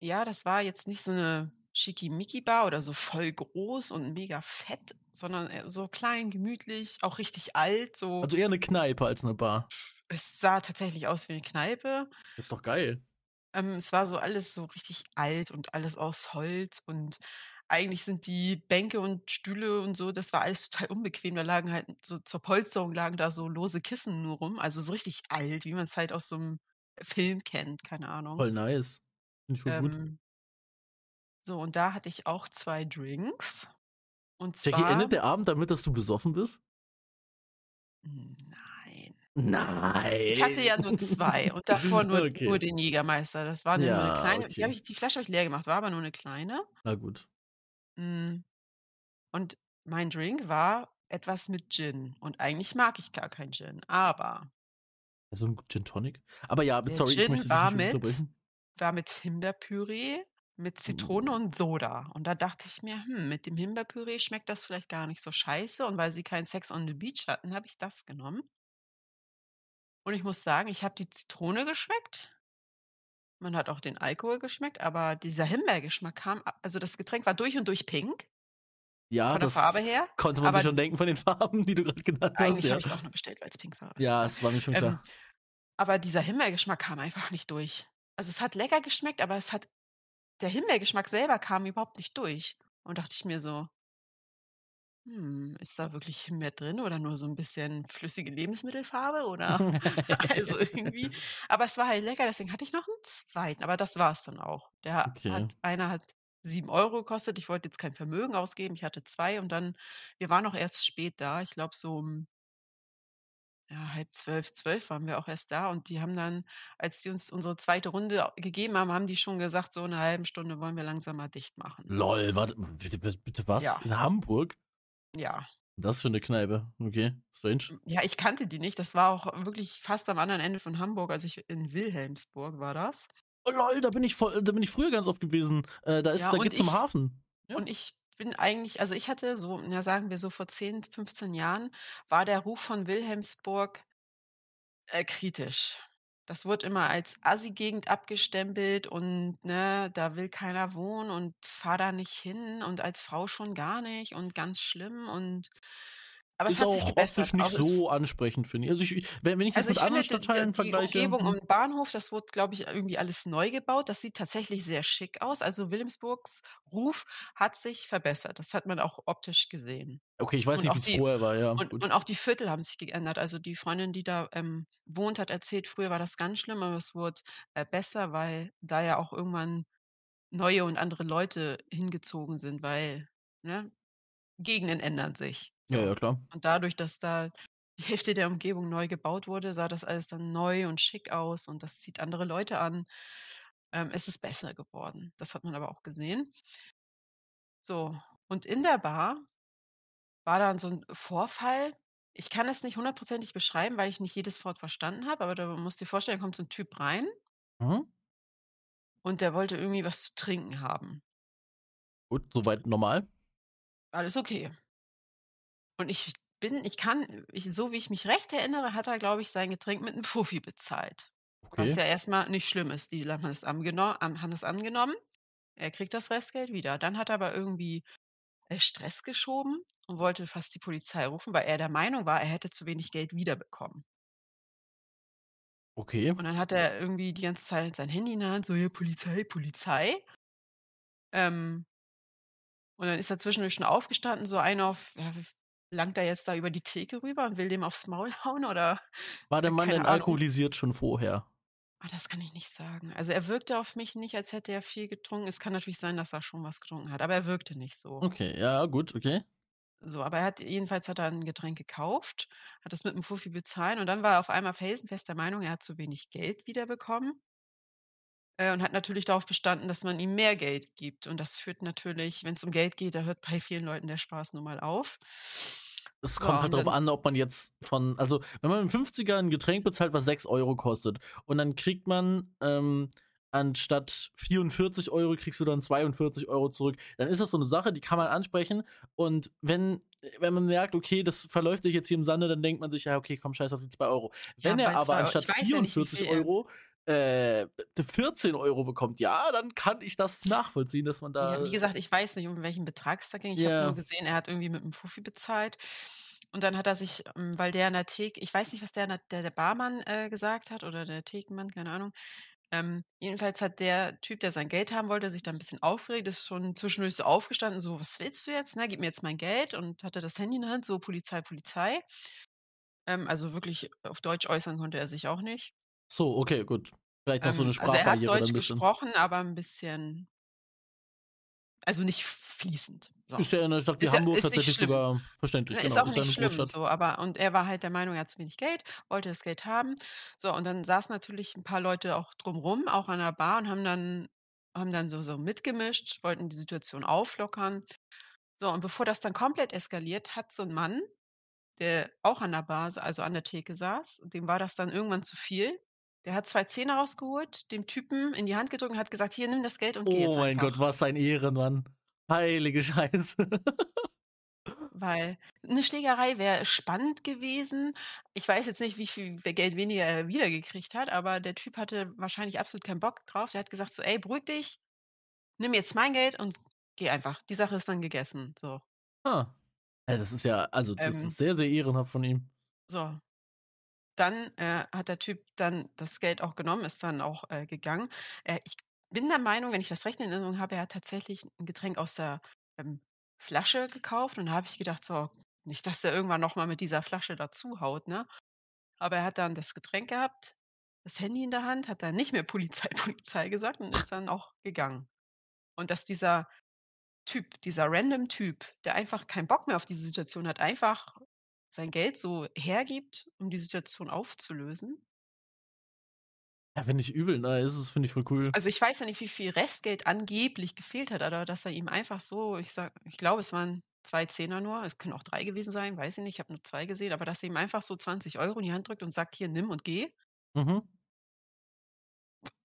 Ja, das war jetzt nicht so eine Schickimicki-Bar oder so voll groß und mega fett, sondern so klein, gemütlich, auch richtig alt. So. Also eher eine Kneipe als eine Bar. es sah tatsächlich aus wie eine Kneipe. Ist doch geil. Ähm, es war so alles so richtig alt und alles aus Holz und eigentlich sind die Bänke und Stühle und so, das war alles total unbequem. Da lagen halt so zur Polsterung lagen da so lose Kissen nur rum, also so richtig alt, wie man es halt aus so einem Film kennt, keine Ahnung. Voll nice. Finde ich voll gut. So, und da hatte ich auch zwei Drinks. Und Jackie, zwar. endet der Abend damit, dass du besoffen bist? Nein. Nein. Ich hatte ja nur zwei und davor nur, Okay. nur den Jägermeister. Das war nur Ja, eine kleine. Die, okay. hab ich, die Flasche habe ich leer gemacht, war aber nur eine kleine. Na gut. Mm. Und mein Drink war etwas mit Gin und eigentlich mag ich gar keinen Gin, aber So 'n Gin Tonic? Aber ja, sorry, ich Gin möchte dich war nicht mit war mit Himbeerpüree, mit Zitrone Uh. und Soda. Und da dachte ich mir: „Hm, mit dem Himbeerpüree schmeckt das vielleicht gar nicht so scheiße.“ Und weil sie kein Sex on the Beach hatten, habe ich das genommen. Und ich muss sagen, ich habe die Zitrone geschmeckt. Man hat auch den Alkohol geschmeckt, aber dieser Himbeergeschmack kam also das Getränk war durch und durch pink Ja, von der Farbe her, konnte man sich schon denken von den Farben, die du grad genannt hast, eigentlich ja. habe ich's auch nur bestellt, weil's pink war, Ja, es war mir schon Ähm, klar. aber dieser Himbeergeschmack kam einfach nicht durch. Also, es hat lecker geschmeckt, aber es hat der Himbeergeschmack selber kam überhaupt nicht durch. Und dachte ich mir so „Hm, ist da wirklich Himbeer drin oder nur so 'n bisschen flüssige Lebensmittelfarbe oder“ [LAUGHS] [LAUGHS] also, irgendwie aber es war halt lecker, deswegen hatte ich noch 'n 2., aber das war's dann auch. Der Okay. hat einer hat 7 € gekostet. Ich wollte jetzt kein Vermögen ausgeben. Ich hatte 2 und dann wir waren auch erst spät da. Ich glaube, so um ja, 23:30, 12 waren wir auch erst da und die haben dann, als die uns unsere 2. Runde gegeben haben, haben die schon gesagt: „So in 'ner 1/2 Stunde wollen wir langsam mal dicht machen.“ Lol, warte, bitte bitte was? Ja. In Hamburg? Ja. Das für 'ne Kneipe, okay, strange. Ja, ich kannte die nicht. Das war auch wirklich fast am anderen Ende von Hamburg. Also, ich in Wilhelmsburg war das. Oh lol, da bin ich voll da bin ich früher ganz oft gewesen. Äh, da ist Ja, da geht's zum ich Hafen. Ja. und ich bin eigentlich also, ich hatte so, ja, sagen wir so vor 10, 15 Jahren war der Ruf von Wilhelmsburg äh, kritisch. Das wurde immer als Assi-Gegend abgestempelt und, ne, da will keiner wohnen und fahr da nicht hin und als Frau schon gar nicht und ganz schlimm und aber es Ist hat sich gebessert. optisch nicht Auch es so ansprechend, finde ich. Also, ich wenn wenn ich das Also, mit ich anderen finde, Stadtteilen die vergleiche Umgebung hm. um Bahnhof, das wurde, glaube ich, irgendwie alles neu gebaut. Das sieht tatsächlich sehr schick aus. Also, Wilhelmsburgs Ruf hat sich verbessert. Das hat man auch optisch gesehen. Okay, ich weiß Und nicht, wie's die vorher war, ja, und und auch die Viertel haben sich geändert. Also, die Freundin, die da, ähm, wohnt, hat erzählt, früher war das ganz schlimm, aber es wurde, äh, besser, weil da ja auch irgendwann neue und andere Leute hingezogen sind, weil, ne, Gegenden ändern sich, Ja, so. ja, klar. Und dadurch, dass da die Hälfte der Umgebung neu gebaut wurde, sah das alles dann neu und schick aus und das zieht andere Leute an. Ähm, es ist besser geworden. Das hat man aber auch gesehen. So, und in der Bar war dann so 'n Vorfall. Ich kann es nicht hundertprozentig beschreiben, weil ich nicht jedes Wort verstanden habe, aber du musst dir vorstellen, da kommt so 'n Typ rein Mhm. und der wollte irgendwie was zu trinken haben. Gut, soweit normal. Alles okay. Und ich bin ich kann ich so wie ich mich recht erinnere, hat er, glaube ich, sein Getränk mit 'nem Fuffi bezahlt. Was Okay. ja erst mal nicht schlimm ist. Die haben das haben das angenommen. Er kriegt das Restgeld wieder. Dann hat er aber irgendwie, äh, Stress geschoben und wollte fast die Polizei rufen, weil er der Meinung war, er hätte zu wenig Geld wiederbekommen. Okay. Und dann hat er irgendwie die ganze Zeit sein Handy in der Hand, so: „Ja, Polizei, Polizei.“ Ähm und dann ist er zwischendurch schon aufgestanden, so einen auf ja, langt er jetzt da über die Theke rüber und will dem aufs Maul [LAUGHS] hauen oder, War der Mann denn Ahnung. alkoholisiert schon vorher? Ah, das kann ich nicht sagen. Also, er wirkte auf mich nicht, als hätte er viel getrunken. Es kann natürlich sein, dass er schon was getrunken hat, aber er wirkte nicht so. Okay, ja, gut, okay. So, aber er hat jedenfalls hat er 'n Getränk gekauft, hat das mit 'm Fuffi bezahlt und dann war er auf einmal felsenfest der Meinung, er hat zu wenig Geld wiederbekommen. Äh, und hat natürlich darauf bestanden, dass man ihm mehr Geld gibt. Und das führt natürlich wenn's um Geld geht, da hört bei vielen Leuten der Spaß nun mal auf. Es kommt halt und drauf dann an, ob man jetzt von also, wenn man 'nem 50er 'n Getränk bezahlt, was 6 € kostet und dann kriegt man, ähm, anstatt 44 € kriegst du dann 42 € zurück, dann ist das so 'ne Sache, die kann man ansprechen. Und wenn wenn man merkt, okay, das verläuft sich jetzt hier im Sande, dann denkt man sich: „Ja, okay, komm, scheiß auf die 2 €.“ Ja, Wenn er aber 2 Eu anstatt ich weiß ja nicht, 44 Euro äh, 14 € bekommt, ja, dann kann ich das nachvollziehen, dass man Ja, da wie gesagt, ich weiß nicht, um welchen Betrag es da ging. Ich habe nur Ja. gesehen, er hat irgendwie mit 'm Fuffi bezahlt. Und dann hat er sich, ähm, weil der an der Theke ich weiß nicht, was der der der Barmann, äh, gesagt hat oder der Thekenmann, keine Ahnung. Ähm, jedenfalls hat der Typ, der sein Geld haben wollte, sich da 'n bisschen aufgeregt, ist schon zwischendurch so aufgestanden, so: „Was willst du jetzt, ne? Gib mir jetzt mein Geld.“ Und hatte das Handy in der Hand, so: „Polizei, Polizei.“ Ähm, also, wirklich auf Deutsch äußern konnte er sich auch nicht. So, okay, gut. Vielleicht noch so 'ne Ähm, also, er hat Deutsch gesprochen, aber 'n bisschen also, nicht fließend, so. Ist ja in 'ner Stadt wie Ist ja Hamburg nicht tatsächlich sogar verständlich, ist genau. auch Ist ja nicht schlimm, Großstadt. so, aber und er war halt der Meinung, er hat zu wenig Geld, wollte das Geld haben. So, und dann saßen natürlich 'n paar Leute auch drum rum, auch an der Bar und haben dann haben dann so so mitgemischt, wollten die Situation auflockern. So, und bevor das dann komplett eskaliert, hat so 'n Mann der auch an der Bar also an der Theke saß, dem war das dann irgendwann zu viel. Der hat 2 Zehner rausgeholt, dem Typen in die Hand gedrückt und hat gesagt: „Hier, nimm das Geld und geh jetzt Oh mein Gott, einfach.“ was ein Ehrenmann. Heilige Scheiße. [LAUGHS] Weil 'ne Schlägerei wäre spannend gewesen. Ich weiß jetzt nicht, wie viel Geld weniger er wiedergekriegt hat, aber der Typ hatte wahrscheinlich absolut keinen Bock drauf. Der hat gesagt so: „Ey, beruhig dich, nimm jetzt mein Geld und geh einfach. Die Sache ist dann gegessen“, so. Ha. Ja, das ist ja also, das Ähm ist sehr, sehr ehrenhaft von ihm. So. Dann, äh, hat der Typ dann das Geld auch genommen, ist dann auch, äh, gegangen. Äh, ich bin der Meinung, wenn ich das recht in Erinnerung habe, er hat tatsächlich 'n Getränk aus der, ähm, Flasche gekauft und da habe ich gedacht so: „Nicht, dass der irgendwann noch mal mit dieser Flasche dazu haut“, ne? Aber er hat dann das Getränk gehabt, das Handy in der Hand, hat dann nicht mehr Polizei, [LAUGHS] Polizei gesagt und ist dann auch gegangen. Und dass dieser Typ, dieser random Typ, der einfach keinen Bock mehr auf diese Situation hat, einfach sein Geld so hergibt, um die Situation aufzulösen. Ja, finde ich übel nice. Das finde ich voll cool. Also, ich weiß ja nicht, wie viel Restgeld angeblich gefehlt hat, aber dass er ihm einfach so ich sage ich glaube, es waren 2 Zehner nur, es können auch 3 gewesen sein, weiß ich nicht, ich habe nur 2 gesehen, aber dass er ihm einfach so 20 € in die Hand drückt und sagt: „Hier, nimm und geh.“ Mhm.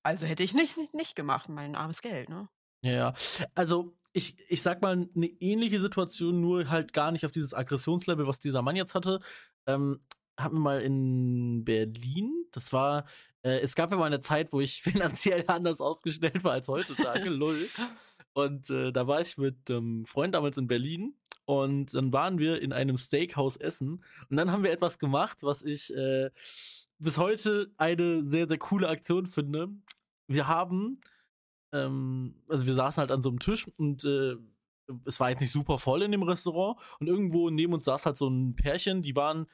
Also, hätte ich nicht nicht nicht gemacht, mein armes Geld, ne? Ja. Also, ich ich sage mal, 'ne ähnliche Situation, nur halt gar nicht auf dieses Aggressionslevel, was dieser Mann jetzt hatte. Ähm, hatten wir mal in Berlin. Das war äh, es gab ja mal 'ne Zeit, wo ich [LAUGHS] finanziell anders aufgestellt war als heutzutage, [LAUGHS] lol. Und, äh, da war ich mit 'nem Freund damals in Berlin und dann waren wir in einem Steakhouse essen und dann haben wir etwas gemacht, was ich, äh, bis heute eine sehr, sehr coole Aktion finde. Wir haben ähm, also, wir saßen halt an so 'nem Tisch und, äh, es war jetzt nicht super voll in dem Restaurant und irgendwo neben uns saß halt so 'n Pärchen, die waren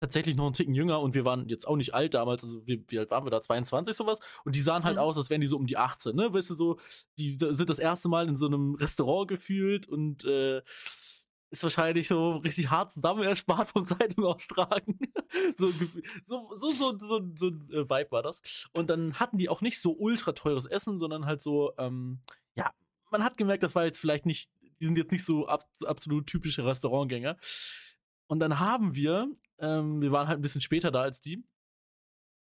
tatsächlich noch 'n Ticken jünger und wir waren jetzt auch nicht alt damals. Also, wie wie alt waren wir da? 22 so was? Und die sahen halt Mhm. aus, als wären die so um die 18, ne? Weißt du, so, die sind das 1. Mal in so 'nem Restaurant gefühlt und, äh, ist wahrscheinlich so richtig hart zusammen erspart vom Zeitung austragen. [LAUGHS] So so so so so so 'n, äh, Vibe war das. Und dann hatten die auch nicht so ultra teures Essen, sondern halt so, ähm ja, man hat gemerkt, das war jetzt vielleicht nicht die sind jetzt nicht so abs absolut typische Restaurantgänger. Und dann haben wir ähm, wir waren halt 'n bisschen später da als die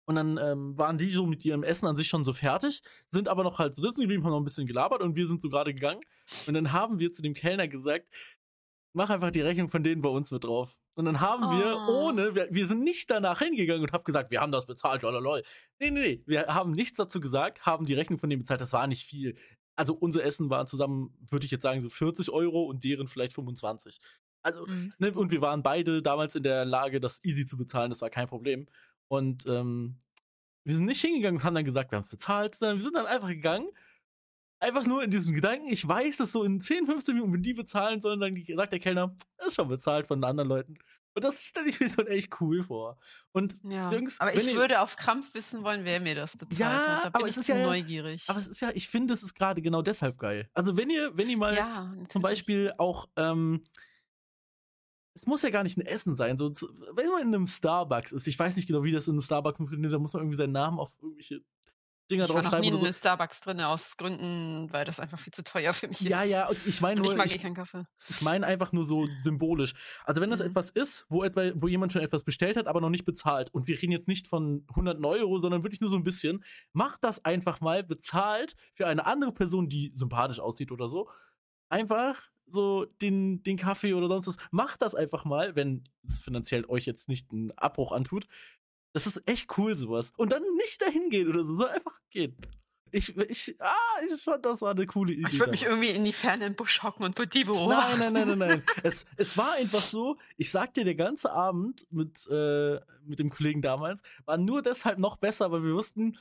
und dann, ähm, waren die so mit ihrem Essen an sich schon so fertig, sind aber noch halt sitzen geblieben, haben noch 'n bisschen gelabert und wir sind so grade gegangen. Und dann haben wir zu dem Kellner gesagt: „Mach einfach die Rechnung von denen bei uns mit drauf.“ Und dann haben wir Oh. ohne wir wir sind nicht danach hingegangen und haben gesagt: „Wir haben das bezahlt, lololol.“ Ne, ne, ne. Wir haben nichts dazu gesagt, haben die Rechnung von denen bezahlt. Das war nicht viel. Also, unser Essen war zusammen, würde ich jetzt sagen, so 40 € und deren vielleicht 25. Also, Mhm. ne, und wir waren beide damals in der Lage, das easy zu bezahlen, das war kein Problem. Und, ähm, wir sind nicht hingegangen und haben dann gesagt: „Wir haben's bezahlt“, sondern wir sind dann einfach gegangen. Einfach nur in diesem Gedanken, ich weiß, dass so in 10, 15 Minuten, wenn die bezahlen sollen, dann sagt der Kellner: „Ist schon bezahlt von anderen Leuten.“ Und das stelle ich mir schon echt cool vor. Und Ja, Jungs, aber ich ihr würde auf Krampf wissen wollen, wer mir das bezahlt Ja, hat. Da aber bin es ich ist zu ja neugierig. aber es ist ja ich finde, es ist grade genau deshalb geil. Also, wenn ihr wenn ihr mal Ja, zum. Beispiel auch, ähm es muss ja gar nicht 'n Essen sein, so wenn man in 'nem Starbucks ist, ich weiß nicht genau, wie das in 'nem Starbucks funktioniert, da muss man irgendwie seinen Namen auf irgendwelche Dinger Ich war noch draufschreiben nie in so. 'nem Starbucks drin aus Gründen, weil das einfach viel zu teuer für mich Ja, ist. ja, und ich meine Und ich nur, mag ich eh keinen Kaffee. ich meine einfach nur so symbolisch. Also, wenn das Mhm. etwas ist, wo etwa wo jemand schon etwas bestellt hat, aber noch nicht bezahlt und wir reden jetzt nicht von Hunderten Euro, sondern wirklich nur so 'n bisschen, macht das einfach mal, bezahlt für eine andere Person, die sympathisch aussieht oder so, einfach so den den Kaffee oder sonst was. Macht das einfach mal, wenn es finanziell euch jetzt nicht 'n Abbruch antut. Das ist echt cool so was. Und dann nicht dahin gehen oder so, sondern einfach gehen. Ich ich ah, ich fand, das war 'ne coole Idee Ich würde mich irgendwie in die Ferne im Busch hocken und die Nein, beobachten. nein, nein, nein, nein. [LAUGHS] Es es war einfach so, ich sage dir, der ganze Abend mit äh, mit dem Kollegen damals war nur deshalb noch besser, weil wir wussten,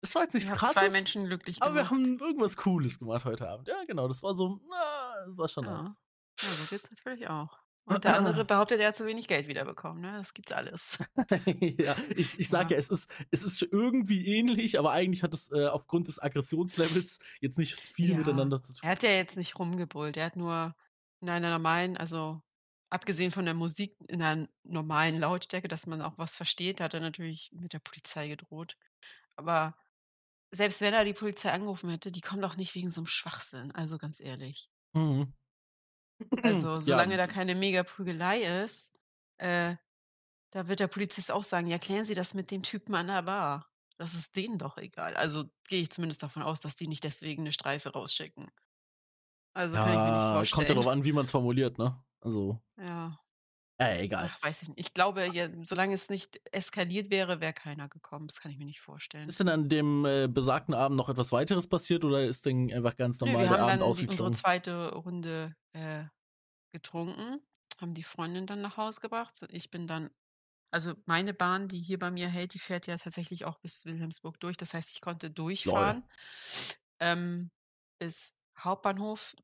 es war jetzt nichts Ihr habt 2 Krasses, Menschen glücklich aber wir gemacht. haben irgendwas Cooles gemacht heute Abend. Ja, genau, das war so ah, das war schon Ja. nice. Ja, so geht's natürlich auch. Und der andere behauptet, er hat zu wenig Geld wiederbekommen, ne? Das gibt's alles. [LAUGHS] Ja, ich ich sage Ja. ja, es ist es ist irgendwie ähnlich, aber eigentlich hat es, äh, aufgrund des Aggressionslevels jetzt nicht viel Ja. miteinander zu tun. Er hat ja jetzt nicht rumgebrüllt. Er hat nur in einer normalen also, abgesehen von der Musik in 'ner normalen Lautstärke, dass man auch was versteht, hat er natürlich mit der Polizei gedroht. Aber selbst wenn er die Polizei angerufen hätte, die kommen doch nicht wegen so 'nem Schwachsinn, also ganz ehrlich. Mhm. Also, [LAUGHS] Ja. solange da keine Mega-Prügelei ist Äh, da wird der Polizist auch sagen: „Ja, klären Sie das mit dem Typen an der Bar. Das ist denen doch egal.“ Also, gehe ich zumindest davon aus, dass die nicht deswegen 'ne Streife rausschicken. Also, kann ich mir nicht Ja, kommt ja vorstellen. drauf an, wie man's formuliert, ne? Also Ja. Äh, egal. Ach, weiß ich nicht. Ich glaube, ja, solange es nicht eskaliert wäre, wäre keiner gekommen. Das kann ich mir nicht vorstellen. Ist denn an dem, äh, besagten Abend noch etwas Weiteres passiert oder ist denn einfach ganz normal wir der haben Abend dann die unsere ausgeklungen? 2. Runde, äh, getrunken, haben die Freundin dann nach Hause gebracht. Ich bin dann also, meine Bahn, die hier bei mir hält, die fährt ja tatsächlich auch bis Wilhelmsburg durch. Das heißt, ich konnte durchfahren, ähm, bis Hauptbahnhof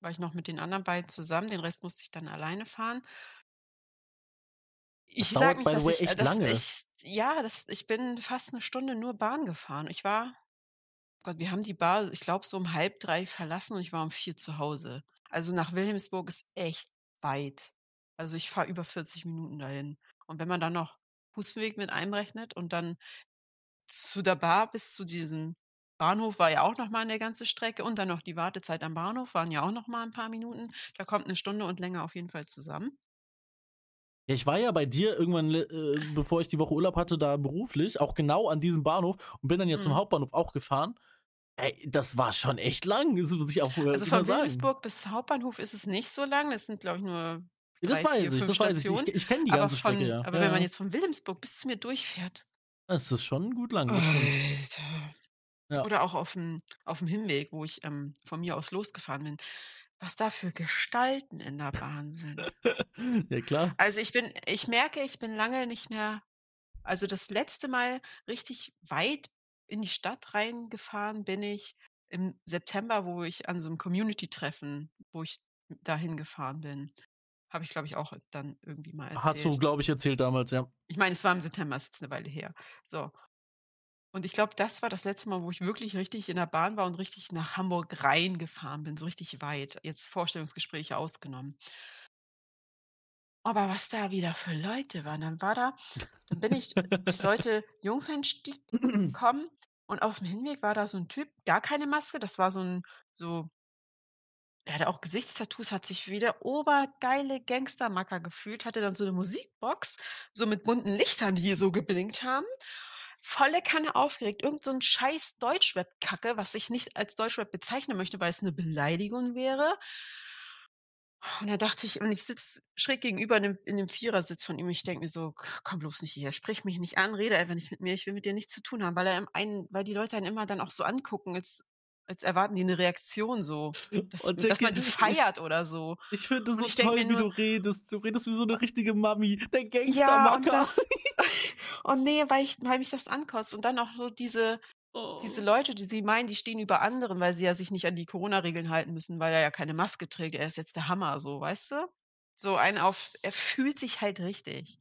war ich noch mit den anderen beiden zusammen, den Rest musste ich dann alleine fahren. Ich dauert nicht, by the way ich echt dass lange. ich ja, das ich bin fast 'ne Stunde nur Bahn gefahren. Ich war Gott, wir haben die Bar, ich glaube, so um 2:30 verlassen und ich war um 4 zu Hause. Also, nach Wilhelmsburg ist echt weit. Also, ich fahre über 40 Minuten dahin. Und wenn man dann noch Fußweg mit einberechnet und dann zu der Bar bis zu diesem Bahnhof war ja auch noch mal 'ne ganze Strecke und dann noch die Wartezeit am Bahnhof waren ja auch noch mal 'n paar Minuten. Da kommt 'ne Stunde und länger auf jeden Fall zusammen. Ja, ich war ja bei dir irgendwann, äh, bevor ich die Woche Urlaub hatte, da beruflich, auch genau an diesem Bahnhof und bin dann ja zum Mhm. Hauptbahnhof auch gefahren. Ey, das war schon echt lang, das muss ich auch, äh, Also, von. Wilhelmsburg bis Hauptbahnhof ist es nicht so lang. Das sind, glaube ich, nur Ja, das 3, 4, weiß ich, 5 das weiß ich. Ich Stationen. ich kenne die Aber ganze Strecke, von ja. aber Ja, wenn man jetzt von Wilhelmsburg bis zu mir durchfährt Das ist schon gut lang. Alter. Ja. Oder auch auf'm auf'm Hinweg, wo ich, ähm, von mir aus losgefahren bin, was da für Gestalten in der Bahn sind. [LAUGHS] Ja, klar. Also, ich bin ich merke, ich bin lange nicht mehr also, das letzte Mal richtig weit in die Stadt reingefahren bin ich im September, wo ich an so 'nem Community-Treffen wo ich dahin gefahren bin. Habe ich, glaube ich, auch dann irgendwie mal Hast du, erzählt. glaube ich, erzählt damals, ja. Ich meine, es war im September, ist jetzt 'ne Weile her. So. Und ich glaube, das war das letzte Mal, wo ich wirklich richtig in der Bahn war und richtig nach Hamburg reingefahren bin, so richtig weit, jetzt Vorstellungsgespräche ausgenommen. Aber was da wieder für Leute waren, dann war da dann bin ich ich sollte [CLEARS THROAT] Jungfernstieg kommen und auf'm Hinweg war da so 'n Typ, gar keine Maske, das war so 'n so er hatte auch Gesichtstattoos, hat sich wie der obergeile Gangster-Macker gefühlt, hatte dann so 'ne Musikbox, so mit bunten Lichtern, die so geblinkt haben. Volle Kanne aufgeregt, irgend so 'n scheiß Deutschrap-Kacke, was ich nicht als Deutschrap bezeichnen möchte, weil's 'ne Beleidigung wäre. Und da dachte ich und ich sitze schräg gegenüber in dem in dem Vierersitz von ihm. Ich denke mir so: „K komm bloß nicht hierher, sprich mich nicht an, rede einfach nicht mit mir, ich will mit dir nichts zu tun haben.“ Weil er im einen weil die Leute einen immer dann auch so angucken, als als erwarten die 'ne Reaktion so, dass Und dass man die ich feiert oder so. ich finde Und so ich toll, wie du nur redest. Du redest wie so 'ne richtige Mami, der Ja, und das und [LAUGHS] ne, weil ich weil mich das ankotzt und dann auch so diese diese Oh. Leute, die sie meinen, die stehen über anderen, weil sie ja sich nicht an die Corona-Regeln halten müssen, weil er ja keine Maske trägt. Er ist jetzt der Hammer so, weißt du? So einen auf er fühlt sich halt richtig.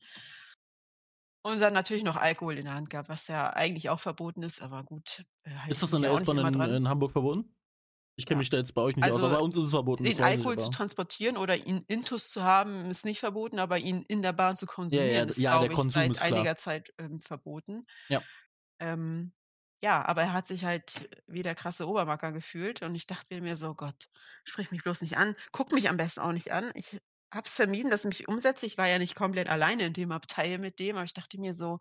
Und dann natürlich noch Alkohol in der Hand gehabt, was ja eigentlich auch verboten ist, aber gut, äh, Ist das in ja der S-Bahn in in Hamburg verboten? Ich kenne Ja. mich da jetzt bei euch nicht aus, aber Also, bei uns ist es verboten, den Alkohol zu transportieren oder ihn intus zu haben, ist nicht verboten, aber ihn in der Bahn zu Ja, ja, konsumieren, d ist, ja, glaube ich, Konsum seit einiger Zeit, ähm, verboten. Ja. Ähm, ja, aber er hat sich halt wie der krasse Obermacker gefühlt und ich dachte mir so: „Gott, sprich mich bloß nicht an, guck mich am besten auch nicht an.“ Ich habe es vermieden, dass er mich umsetzt. Ich war ja nicht komplett alleine in dem Abteil mit dem, aber ich dachte mir so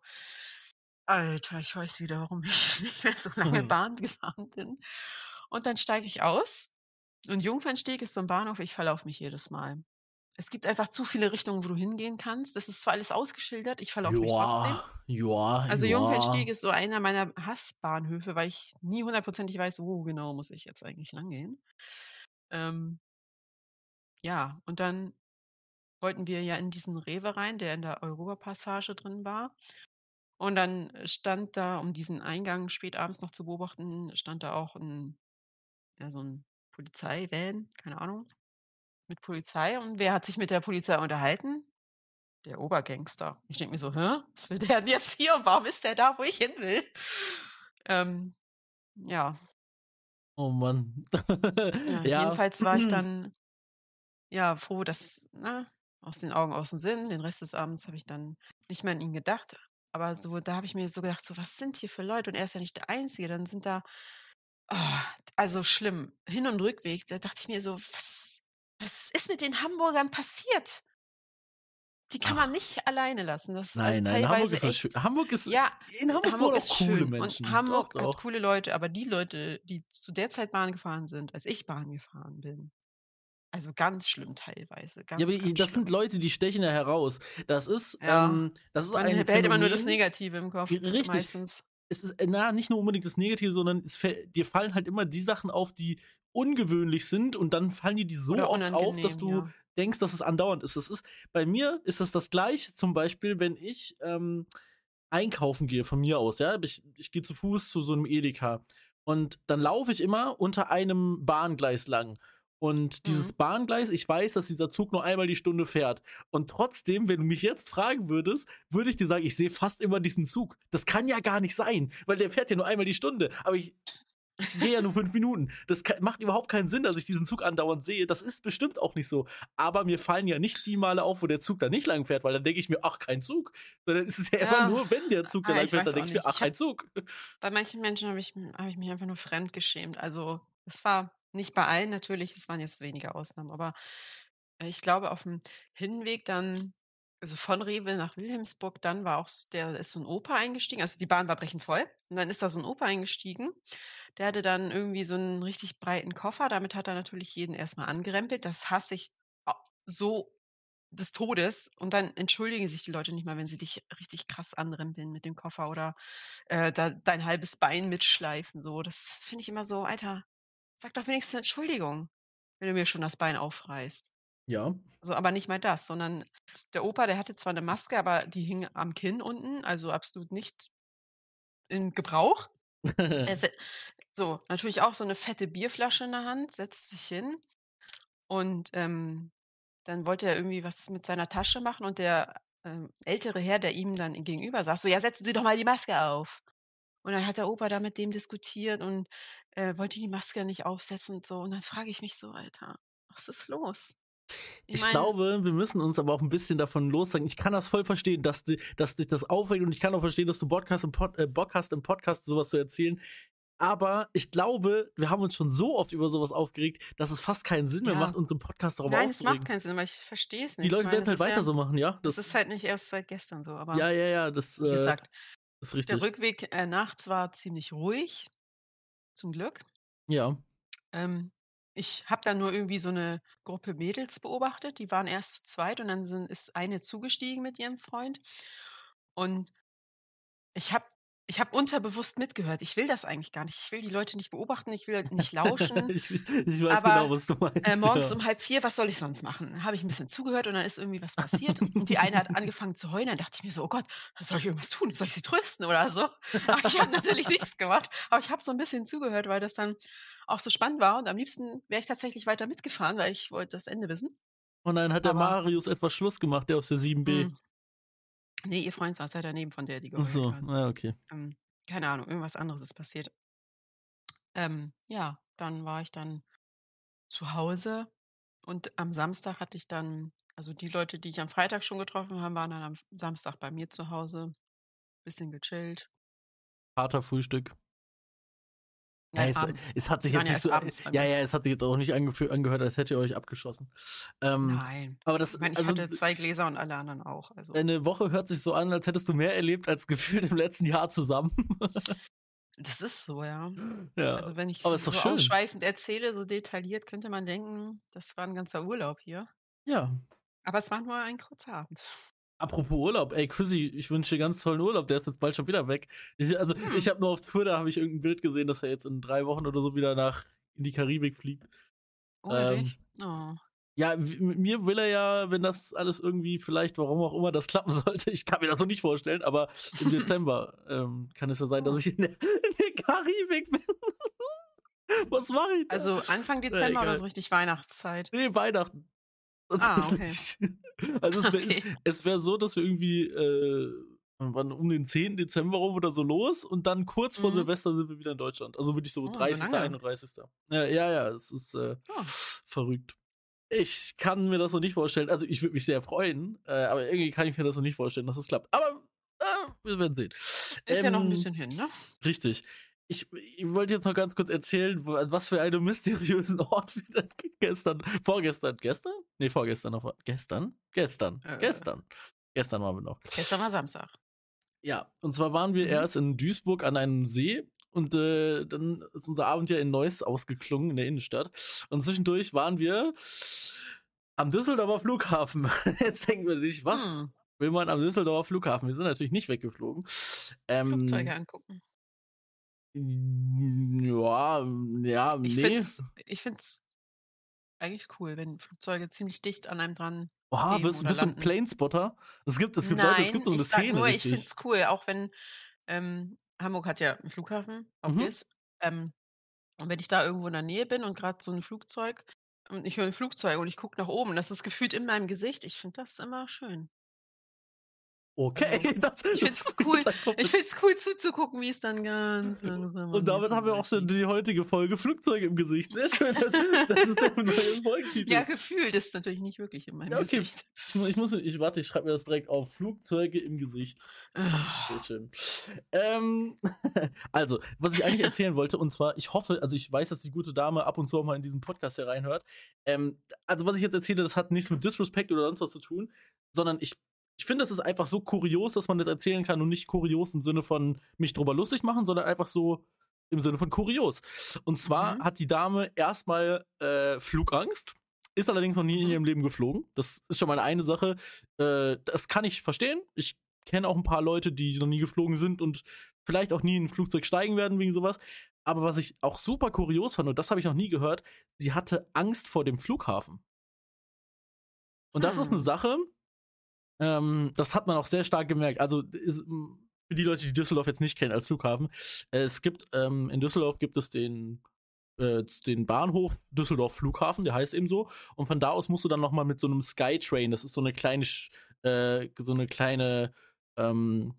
„Alter, ich weiß wieder, warum [LAUGHS] ich nicht mehr so lange Bahn [LAUGHS] gefahren bin.“ Und dann steige ich aus und Jungfernstieg ist so 'n Bahnhof, ich verlaufe mich jedes Mal. Es gibt einfach zu viele Richtungen, wo du hingehen kannst. Das ist zwar alles ausgeschildert, ich verlaufe mich trotzdem. Ja, Also, Jungfernstieg ja. ist so einer meiner Hassbahnhöfe, weil ich nie hundertprozentig weiß, wo genau muss ich jetzt eigentlich langgehen. Ähm ja, und dann wollten wir ja in diesen Rewe rein, der in der Europa-Passage drin war. Und dann stand da, um diesen Eingang spät abends noch zu beobachten, stand da auch 'n ja, so 'n Polizeivan, keine Ahnung, mit Polizei. Und wer hat sich mit der Polizei unterhalten? Der Obergangster. Ich denke mir so: „Hä, was will der denn jetzt hier und warum ist der da, wo ich hin will?“ Ähm, ja. Oh Mann. [LAUGHS] Ja, Ja. jedenfalls war ich [CLEARS THROAT] dann, ja, froh, dass ne, aus den Augen, aus dem Sinn. Den Rest des Abends habe ich dann nicht mehr an ihn gedacht. Aber so da habe ich mir so gedacht, so: „Was sind hier für Leute?“ Und er ist ja nicht der Einzige. Dann sind da oh, also schlimm. Hin und Rückweg, da dachte ich mir so: „Was was ist mit den Hamburgern passiert?“ die kann Ach. man nicht alleine lassen. Das ist Nein, also nein, Hamburg ist das echt schön. Hamburg ist, ja, in Hamburg, Hamburg ist auch coole schön Menschen. und Hamburg doch, hat doch. coole Leute, aber die Leute, die zu der Zeit Bahn gefahren sind, als ich Bahn gefahren bin, also ganz schlimm teilweise, ganz, Ja, aber das sind schlimm. Leute, die stechen ja heraus. Das ist, Ja. ähm, das ist Man ein behält immer nur das. Negative im Kopf, Richtig. meistens. es ist äh, na, nicht nur unbedingt das Negative, sondern es dir fallen halt immer die Sachen auf, die ungewöhnlich sind und dann fallen dir die so oft auf, dass du ja. denkst, dass es andauernd ist. Das ist bei mir ist das das gleiche zum Beispiel, wenn ich ähm, einkaufen gehe von mir aus. Ja, ich, ich gehe zu Fuß zu so einem Edeka und dann laufe ich immer unter einem Bahngleis lang. Und dieses Mhm. Bahngleis, ich weiß, dass dieser Zug nur einmal die Stunde fährt. Und trotzdem, wenn du mich jetzt fragen würdest, würde ich dir sagen, ich sehe fast immer diesen Zug. Das kann ja gar nicht sein, weil der fährt ja nur einmal die Stunde. Aber ich, ich gehe ja nur fünf Minuten. Das kann, macht überhaupt keinen Sinn, dass ich diesen Zug andauernd sehe. Das ist bestimmt auch nicht so. Aber mir fallen ja nicht die Male auf, wo der Zug da nicht lang fährt, weil dann denke ich mir, ach, kein Zug. Sondern es ist ja, Ja. immer nur, wenn der Zug da Ah, lang fährt, dann denke ich mir, ach, Ich kein Zug. Bei manchen Menschen habe ich, habe ich mich einfach nur fremd geschämt. Also es war nicht bei allen natürlich, es waren jetzt wenige Ausnahmen, aber ich glaube auf dem Hinweg dann, also von Rewe nach Wilhelmsburg, dann war auch, der ist so ein Opa eingestiegen, also die Bahn war brechend voll und dann ist da so ein Opa eingestiegen, der hatte dann irgendwie so einen richtig breiten Koffer, damit hat er natürlich jeden erstmal angerempelt, das hasse ich so des Todes und dann entschuldigen sich die Leute nicht mal, wenn sie dich richtig krass anrempeln mit dem Koffer oder äh, da dein halbes Bein mitschleifen. So, das finde ich immer so, Alter, sag doch wenigstens Entschuldigung, wenn du mir schon das Bein aufreißt. Ja. So, aber nicht mal das, sondern der Opa, der hatte zwar eine Maske, aber die hing am Kinn unten, also absolut nicht in Gebrauch. [LAUGHS] So, natürlich auch so eine fette Bierflasche in der Hand, setzt sich hin und ähm, dann wollte er irgendwie was mit seiner Tasche machen und der ähm, ältere Herr, der ihm dann gegenüber saß, so, ja, setzen Sie doch mal die Maske auf. Und dann hat der Opa da mit dem diskutiert und äh, wollte die Maske nicht aufsetzen und so. Und dann frage ich mich so, Alter, was ist los? Ich, mein, glaube, wir müssen uns aber auch ein bisschen davon lossagen. Ich kann das voll verstehen, dass, dass dich das aufregt und ich kann auch verstehen, dass du Podcast im Pod, äh, Bock hast, im Podcast sowas zu erzählen. Aber ich glaube, wir haben uns schon so oft über sowas aufgeregt, dass es fast keinen Sinn mehr Ja. macht, uns im Podcast darüber nein, es macht aufzuregen. keinen Sinn, weil ich verstehe es nicht. Die Leute ich meine, werden halt das ist weiter ja, so machen, ja? Das ist halt nicht erst seit gestern so, aber ja, ja, ja, das wie äh, gesagt, ist der richtig. Rückweg äh, nachts war ziemlich ruhig, zum Glück. Ja. Ähm, ich habe da nur irgendwie so eine Gruppe Mädels beobachtet, die waren erst zu zweit und dann sind, ist eine zugestiegen mit ihrem Freund. Und ich habe ich hab unterbewusst mitgehört. Ich will das eigentlich gar nicht. Ich will die Leute nicht beobachten, ich will nicht lauschen. [LAUGHS] ich, ich weiß Aber, genau, was du meinst. Äh, morgens ja. um halb vier, was soll ich sonst machen? Habe ich ein bisschen zugehört und dann ist irgendwie was passiert. Und die eine hat [LAUGHS] angefangen zu heulen. Dann dachte ich mir so, oh Gott, soll ich irgendwas tun? Soll ich sie trösten oder so? Aber ich habe natürlich [LAUGHS] nichts gemacht. Aber ich habe so ein bisschen zugehört, weil das dann auch so spannend war. Und am liebsten wäre ich tatsächlich weiter mitgefahren, weil ich wollte das Ende wissen. Und dann hat der aber- Marius etwas Schluss gemacht, der aus der 7b. Nee, ihr Freund saß ja daneben, von der die geheult so, hat. na, okay. Ähm, keine Ahnung, irgendwas anderes ist passiert. Ähm, ja, dann war ich dann zu Hause und am Samstag hatte ich dann, also die Leute, die ich am Freitag schon getroffen habe, waren dann am Samstag bei mir zu Hause, bisschen gechillt. Harter Frühstück. Ja, es, es hat sich jetzt nicht so. Ja, ja, es hat sich jetzt auch nicht angehört, als hättet ihr euch abgeschossen. Ähm, Nein. aber das, Ich meine, ich also, hatte zwei Gläser und alle anderen auch. Also. eine Woche hört sich so an, als hättest du mehr erlebt als gefühlt im letzten Jahr zusammen. [LAUGHS] Das ist so, ja. ja. Also wenn ich aber so, so ausschweifend erzähle, so detailliert, könnte man denken, das war ein ganzer Urlaub hier. ja. Aber es war nur ein kurzer Abend. Apropos Urlaub, ey Chrissy, ich wünsche dir ganz tollen Urlaub, der ist jetzt bald schon wieder weg. Ich, also, Hm. ich habe nur auf Twitter habe ich irgendein Bild gesehen, dass er jetzt in drei Wochen oder so wieder nach in die Karibik fliegt. Oh, Ähm? Oh. Ja, mir will er ja, wenn das alles irgendwie vielleicht, warum auch immer das klappen [LAUGHS] sollte, ich kann mir das noch nicht vorstellen, aber im Dezember ähm, kann es ja sein, dass Oh. ich in der, in der Karibik bin. [LAUGHS] Was mache ich da? Also Anfang Dezember oder egal. so richtig Weihnachtszeit. Nee, Weihnachten. Ah, Tatsächlich. [LAUGHS] Also es wäre Okay. es wär so, dass wir irgendwie äh, wann um den 10. Dezember rum oder so los und dann kurz vor Mhm. Silvester sind wir wieder in Deutschland. Also wirklich so Oh, so 30. lange. 31. Ja, ja, ja, es ist äh, Oh. verrückt. Ich kann mir das noch nicht vorstellen. Also ich würde mich sehr freuen, äh, aber irgendwie kann ich mir das noch nicht vorstellen, dass es klappt. Aber äh, wir werden sehen. Ist ja noch ein Ähm, bisschen hin, ne? Richtig. Ich, ich wollte jetzt noch ganz kurz erzählen, was für einen mysteriösen [LAUGHS] Ort wir dann gestern, vorgestern, gestern? Nee, vorgestern noch. Gestern? Gestern. Äh. Gestern. Gestern waren wir noch. Gestern war Samstag. Ja, und zwar waren wir Mhm. erst in Duisburg an einem See und äh, dann ist unser Abend ja in Neuss ausgeklungen in der Innenstadt. Und zwischendurch waren wir am Düsseldorfer Flughafen. [LAUGHS] Jetzt denken wir sich, was Hm. will man am Düsseldorfer Flughafen? Wir sind natürlich nicht weggeflogen. Ähm, Flugzeuge angucken. Ja, ja, Ich nee. find's, ich find's eigentlich cool, wenn Flugzeuge ziemlich dicht an einem dran. Oha, bist, bist du ein. Planespotter? Es gibt, es gibt Nein, Leute, es gibt so eine ich Szene nur, ich richtig. find's cool, auch wenn ähm, Hamburg hat ja einen Flughafen, Mhm. obvious. Ähm, und wenn ich da irgendwo in der Nähe bin und gerade so ein Flugzeug und ich höre ein Flugzeug und ich gucke nach oben, das ist gefühlt in meinem Gesicht. Ich finde das immer schön. Okay, [LAUGHS] das, Ich find's das cool. Ich find's cool zuzugucken, wie es dann ganz langsam. an Und damit haben wir auch schon die heutige Folge Flugzeuge im Gesicht. Sehr schön. Das, [LAUGHS] das ist der neue Folgentitel. Ja, gefühlt ist natürlich nicht wirklich in meinem Ja, okay. Gesicht. Ich muss, ich, muss, ich warte, ich schreibe mir das direkt auf. Flugzeuge im Gesicht. Ah, Sehr schön. Ähm, [LAUGHS] also, was ich eigentlich erzählen wollte, und zwar, ich hoffe, also ich weiß, dass die gute Dame ab und zu auch mal in diesen Podcast hier reinhört. Ähm, also, was ich jetzt erzähle, das hat nichts mit Disrespect oder sonst was zu tun, sondern ich, ich finde, es ist einfach so kurios, dass man das erzählen kann und nicht kurios im Sinne von mich drüber lustig machen, sondern einfach so im Sinne von kurios. Und zwar Mhm. hat die Dame erstmal äh, Flugangst. Ist allerdings noch nie in Mhm. ihrem Leben geflogen. Das ist schon mal eine Sache. Äh, das kann ich verstehen. Ich kenne auch ein paar Leute, die noch nie geflogen sind und vielleicht auch nie in ein Flugzeug steigen werden wegen sowas. Aber was ich auch super kurios fand, und das habe ich noch nie gehört, sie hatte Angst vor dem Flughafen. Und das ist eine Hm. Sache, ähm, das hat man auch sehr stark gemerkt. Also ist, für die Leute, die Düsseldorf jetzt nicht kennen als Flughafen, es gibt ähm, in Düsseldorf gibt es den äh, den Bahnhof Düsseldorf Flughafen, der heißt eben so. Und von da aus musst du dann noch mal mit so einem Skytrain, das ist so eine kleine, äh, so eine kleine ähm,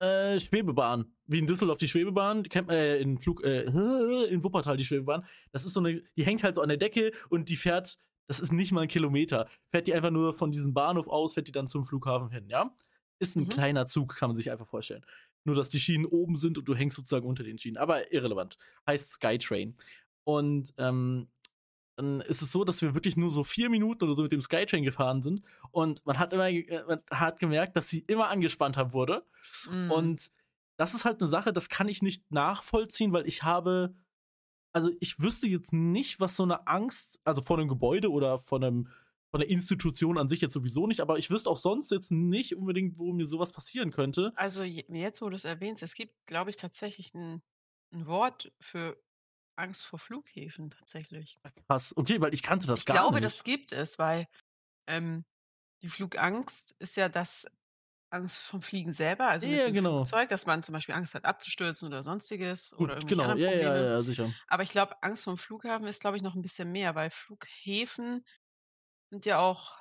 äh, Schwebebahn, wie in Düsseldorf die Schwebebahn, die kennt man äh, in Flug, äh, [LAUGHS] in Wuppertal die Schwebebahn. Das ist so eine, die hängt halt so an der Decke und die fährt, das ist nicht mal ein Kilometer, fährt die einfach nur von diesem Bahnhof aus, fährt die dann zum Flughafen hin, ja? Ist ein Mhm. kleiner Zug, kann man sich einfach vorstellen. Nur, dass die Schienen oben sind und du hängst sozusagen unter den Schienen. Aber irrelevant. Heißt Skytrain. Und ähm, dann ist es so, dass wir wirklich nur so vier Minuten oder so mit dem Skytrain gefahren sind. Und man hat immer äh, man hat gemerkt, dass sie immer angespannter wurde. mm. Und das ist halt eine Sache, das kann ich nicht nachvollziehen, weil ich habe, also ich wüsste jetzt nicht, was so eine Angst, also vor einem Gebäude oder von einem von der Institution an sich jetzt sowieso nicht, aber ich wüsste auch sonst jetzt nicht unbedingt, wo mir sowas passieren könnte. Also je- jetzt, wo du es erwähnst, es gibt, glaube ich, tatsächlich ein, ein Wort für Angst vor Flughäfen tatsächlich. Krass. Okay, weil ich kannte das ich gar glaube, nicht. das gibt es, weil ähm, die Flugangst ist ja das Angst vom Fliegen selber, also mit Ja, dem genau. Flugzeug, dass man zum Beispiel Angst hat abzustürzen oder sonstiges oder genau, ja, ja, Probleme. ja, sicher. Aber ich glaube, Angst vom Flughafen ist, glaube ich, noch ein bisschen mehr, weil Flughäfen sind ja auch,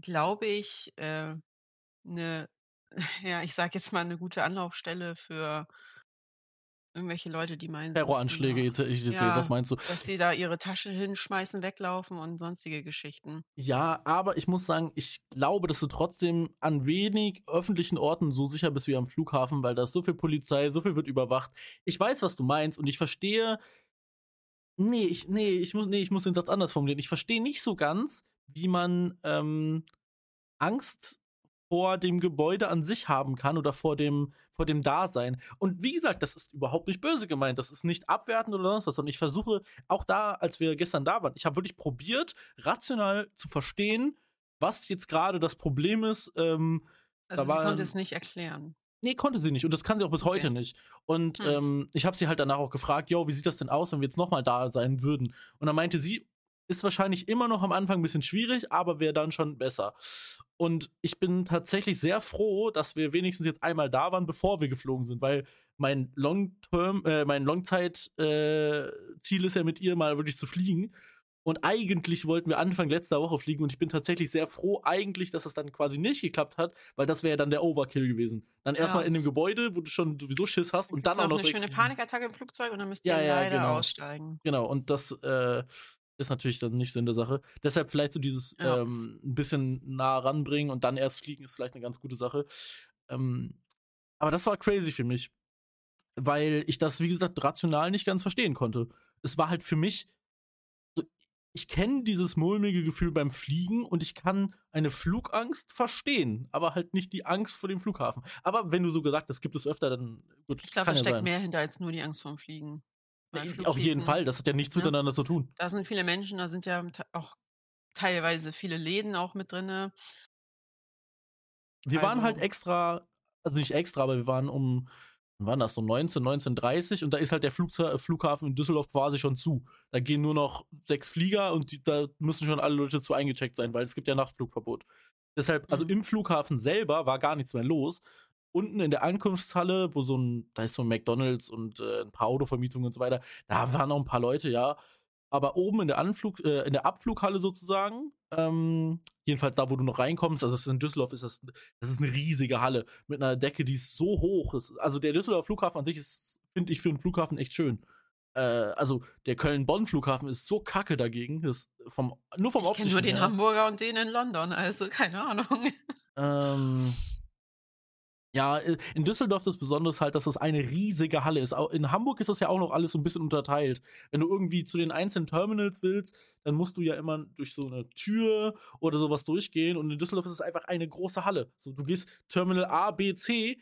glaube ich, äh, eine, [LAUGHS] ja, ich sage jetzt mal, eine gute Anlaufstelle für irgendwelche Leute, die meinen, Terroranschläge, etc., ja, was meinst du? dass sie da ihre Tasche hinschmeißen, weglaufen und sonstige Geschichten. Ja, aber ich muss sagen, ich glaube, dass du trotzdem an wenig öffentlichen Orten so sicher bist wie am Flughafen, weil da ist so viel Polizei, so viel wird überwacht. Ich weiß, was du meinst und ich verstehe. Nee, ich, nee, ich muss, nee, ich muss den Satz anders formulieren. Ich verstehe nicht so ganz, wie man ähm, Angst vor dem Gebäude an sich haben kann oder vor dem, vor dem Dasein. Und wie gesagt, das ist überhaupt nicht böse gemeint. Das ist nicht abwertend oder sonst was. Und ich versuche auch da, als wir gestern da waren, ich habe wirklich probiert, rational zu verstehen, was jetzt gerade das Problem ist. Ähm, Also Da sie waren- konnte es nicht erklären. Nee, konnte sie nicht. Und das kann sie auch bis heute Okay. nicht. Und Hm. ähm, ich habe sie halt danach auch gefragt, yo, wie sieht das denn aus, wenn wir jetzt nochmal da sein würden? Und dann meinte sie, ist wahrscheinlich immer noch am Anfang ein bisschen schwierig, aber wäre dann schon besser. Und ich bin tatsächlich sehr froh, dass wir wenigstens jetzt einmal da waren, bevor wir geflogen sind, weil mein Long-Term, äh, mein Longzeit-Ziel ist ja mit ihr mal wirklich zu fliegen. Und eigentlich wollten wir Anfang letzter Woche fliegen und ich bin tatsächlich sehr froh, eigentlich, dass es dann quasi nicht geklappt hat, weil das wäre ja dann der Overkill gewesen. Dann erstmal Ja. in dem Gebäude, wo du schon sowieso Schiss hast und dann auch noch eine schöne fliegen. Panikattacke im Flugzeug und dann müsst Ja, ihr ja, leider genau. aussteigen. Genau, und das äh, ist natürlich dann nicht Sinn der Sache. Deshalb vielleicht so dieses Ja. ähm, ein bisschen nah ranbringen und dann erst fliegen ist vielleicht eine ganz gute Sache. Ähm, aber das war crazy für mich. weil ich das, wie gesagt, rational nicht ganz verstehen konnte. Es war halt für mich, so, ich kenne dieses mulmige Gefühl beim Fliegen und ich kann eine Flugangst verstehen, aber halt nicht die Angst vor dem Flughafen. Aber wenn du so gesagt hast, gibt es öfter, dann gut. Ich glaube, da ja steckt sein. mehr hinter als nur die Angst vorm Fliegen. Auf jeden Fall, das hat ja nichts ja. miteinander zu tun. Da sind viele Menschen, da sind ja auch teilweise viele Läden auch mit drin. Wir also. waren halt also extra, also nicht extra, aber wir waren um wann war das so 19, 1930 und da ist halt der Flug, Flughafen in Düsseldorf quasi schon zu. Da gehen nur noch sechs Flieger und die, da müssen schon alle Leute zu eingecheckt sein, weil es gibt ja Nachtflugverbot. Deshalb, also mhm. im Flughafen selber war gar nichts mehr los. Unten in der Ankunftshalle, wo so ein, da ist so ein McDonalds und äh, ein paar Autovermietungen und so weiter, da waren noch ein paar Leute, ja. Aber oben in der Anflug, äh, in der Abflughalle sozusagen, ähm, jedenfalls da, wo du noch reinkommst, also in Düsseldorf ist das, das ist eine riesige Halle mit einer Decke, die ist so hoch. Ist, also der Düsseldorfer Flughafen an sich ist, finde ich, für einen Flughafen echt schön. Äh, also der Köln-Bonn-Flughafen ist so kacke dagegen. Das vom, nur vom ich kenne nur den her. Hamburger und den in London, also keine Ahnung. Ähm, ja, äh, in Düsseldorf das Besondere ist halt, dass das eine riesige Halle ist. In Hamburg ist das ja auch noch alles so ein bisschen unterteilt. Wenn du irgendwie zu den einzelnen Terminals willst, dann musst du ja immer durch so eine Tür oder sowas durchgehen. Und in Düsseldorf ist es einfach eine große Halle. So, du gehst Terminal A, B, C,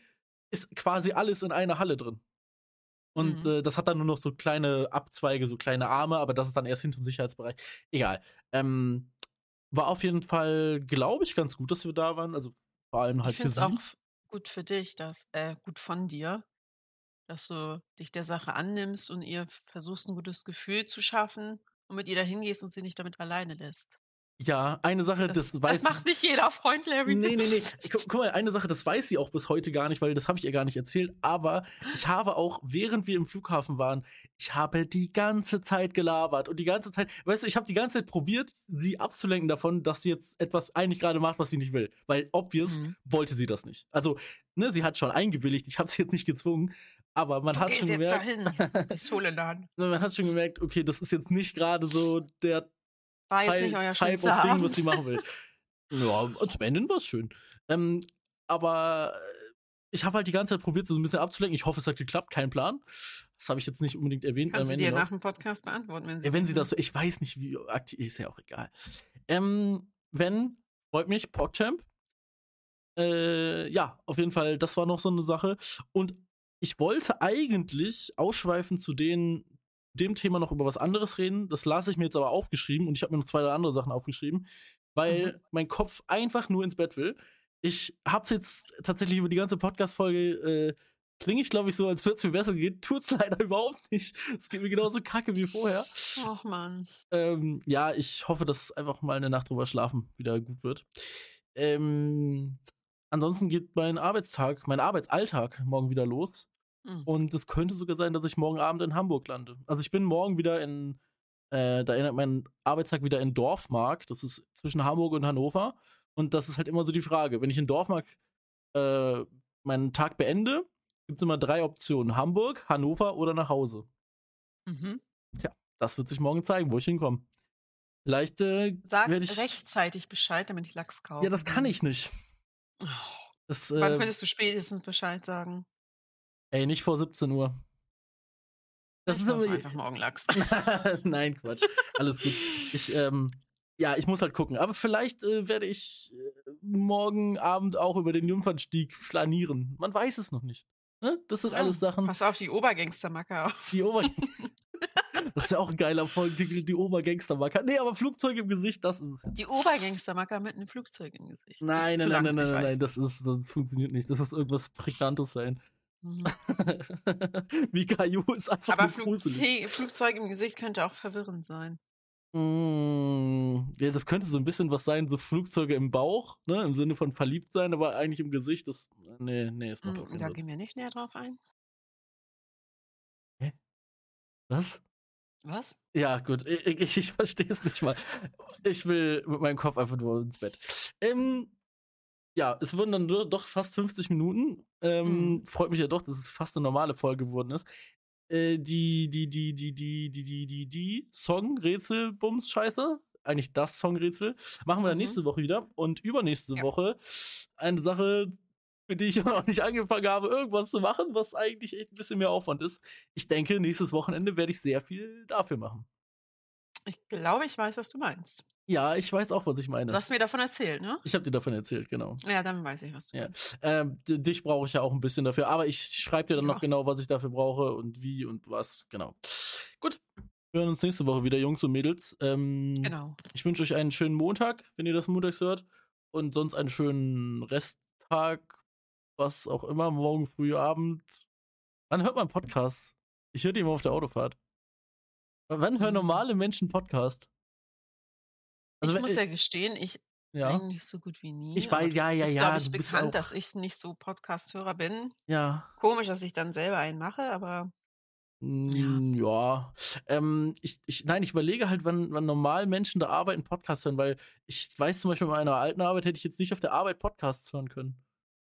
ist quasi alles in einer Halle drin. Und mhm. äh, das hat dann nur noch so kleine Abzweige, so kleine Arme, aber das ist dann erst hinter dem Sicherheitsbereich. Egal. Ähm, war auf jeden Fall, glaube ich, ganz gut, dass wir da waren. Also vor allem halt ich für sie. Auch gut für dich, dass äh, gut von dir, dass du dich der Sache annimmst und ihr versuchst, ein gutes Gefühl zu schaffen und mit ihr dahin gehst und sie nicht damit alleine lässt. Ja, eine Sache, das, das weiß. Das macht nicht jeder Freund, Larry. Nee, nee, nee. Guck, guck, mal, eine Sache, das weiß sie auch bis heute gar nicht, weil das habe ich ihr gar nicht erzählt. Aber ich habe auch, während wir im Flughafen waren, ich habe die ganze Zeit gelabert und die ganze Zeit, weißt du, ich habe die ganze Zeit probiert, sie abzulenken davon, dass sie jetzt etwas eigentlich gerade macht, was sie nicht will. Weil obvious mhm. wollte sie das nicht. Also, ne, sie hat schon eingewilligt, ich habe sie jetzt nicht gezwungen. Aber man du hat schon gemerkt. Dahin. Pistole in der Hand. Man hat schon gemerkt, okay, das ist jetzt nicht gerade so der war jetzt nicht euer Type of Ding, was sie machen will. ja, zum Ende war es schön. Ähm, aber äh, ich habe halt die ganze Zeit probiert, so ein bisschen abzulenken. Ich hoffe, es hat geklappt. Kein Plan. Das habe ich jetzt nicht unbedingt erwähnt. Kannst du dir nach dem Podcast beantworten, wenn sie. Ja, wenn sie das so, ich weiß nicht, wie aktiv, ist ja auch egal. Ähm, wenn, freut mich, PogChamp. Äh, ja, auf jeden Fall, das war noch so eine Sache. Und ich wollte eigentlich ausschweifen zu den dem Thema noch über was anderes reden. Das lasse ich mir jetzt aber aufgeschrieben und ich habe mir noch zwei, drei andere Sachen aufgeschrieben, weil mhm. mein Kopf einfach nur ins Bett will. Ich habe jetzt tatsächlich über die ganze Podcast-Folge äh, klinge ich, glaube ich, so, als würde es mir besser gehen. Tut's [LAUGHS] leider überhaupt nicht. Es geht mir genauso kacke wie vorher. Ach man. Ähm, ja, ich hoffe, dass einfach mal eine Nacht drüber schlafen wieder gut wird. Ähm, ansonsten geht mein Arbeitstag, mein Arbeitsalltag morgen wieder los. Mhm. Und es könnte sogar sein, dass ich morgen Abend in Hamburg lande. Also ich bin morgen wieder in, äh, da erinnert mein Arbeitstag wieder in Dorfmark. Das ist zwischen Hamburg und Hannover. Und das ist halt immer so die Frage. Wenn ich in Dorfmark äh, meinen Tag beende, gibt es immer drei Optionen: Hamburg, Hannover oder nach Hause. Mhm. Tja, das wird sich morgen zeigen, wo ich hinkomme. Vielleicht äh, Sag ich, rechtzeitig Bescheid, damit ich Lachs kaufe. Ja, das kann ich nicht. Oh. Das, Wann äh, könntest du spätestens Bescheid sagen? Ey, nicht vor 17 Uhr. Das ich [LAUGHS] ist aber einfach morgen Lachs. [LAUGHS] Nein, Quatsch. Alles gut. Ich, ähm, ja, ich muss halt gucken. Aber vielleicht äh, werde ich äh, morgen Abend auch über den Jungfernstieg flanieren. Man weiß es noch nicht. Ne? Das sind ja, alles Sachen. Pass auf die Obergangstermacker auf. Die Ober [LAUGHS] Das ist ja auch ein geiler Folge, die, die Obergangstermacker. Nee, aber Flugzeug im Gesicht, das ist es. Die Obergangstermacker mit einem Flugzeug im Gesicht. Nein, nein, nein, nein, nein, nein, das ist, das funktioniert nicht. Das muss irgendwas Prägnantes sein. Mhm. [LAUGHS] Wie Caillou ist einfach Aber Flug Flugzeug im Gesicht könnte auch verwirrend sein. Mm, ja, das könnte so ein bisschen was sein, so Flugzeuge im Bauch, ne, im Sinne von verliebt sein, aber eigentlich im Gesicht, das, nee, nee, das macht mm, auch Da Sinn. gehen wir nicht näher drauf ein. Hä? Was? Was? Ja, gut, ich, ich, ich verstehe es nicht mal. Ich will mit meinem Kopf einfach nur ins Bett. Ähm, ja, es wurden dann doch fast 50 Minuten. Ähm, mhm. Freut mich ja doch, dass es fast eine normale Folge geworden ist. Äh, die, die, die, die, die, die, die, die, die Song-Rätsel-Bums-Scheiße, eigentlich das Songrätsel, machen wir dann mhm. nächste Woche wieder. Und übernächste ja. Woche eine Sache, mit denen ich [LAUGHS] immer noch nicht angefangen habe, irgendwas zu machen, was eigentlich echt ein bisschen mehr Aufwand ist. Ich denke, nächstes Wochenende werde ich sehr viel dafür machen. Ich glaube, ich weiß, was du meinst. Ja, ich weiß auch, was ich meine. Du hast mir davon erzählt, ne? Ich habe dir davon erzählt, genau. Ja, dann weiß ich, was du Ja. meinst. Ähm, dich brauche ich ja auch ein bisschen dafür, aber ich schreibe dir dann Ja. noch genau, was ich dafür brauche und wie und was. Genau. Gut. Wir hören uns nächste Woche wieder, Jungs und Mädels. Ähm, Genau. Ich wünsche euch einen schönen Montag, wenn ihr das montags hört. Und sonst einen schönen Resttag, was auch immer, morgen früh, Abend. Wann hört man Podcasts? Ich höre die immer auf der Autofahrt. Wann hören Mhm. normale Menschen Podcast? Also ich muss ja gestehen, ich Ja, eigentlich so gut wie nie. Ich das ja, ja, ist, ja, glaube ich, du bist bekannt, dass ich nicht so Podcast-Hörer bin. ja. Komisch, dass ich dann selber einen mache, aber Mm, Ja. Ähm, ich, ich, nein, ich überlege halt, wann, wann normal Menschen da arbeiten, Podcasts hören, weil ich weiß zum Beispiel bei meiner alten Arbeit hätte ich jetzt nicht auf der Arbeit Podcasts hören können.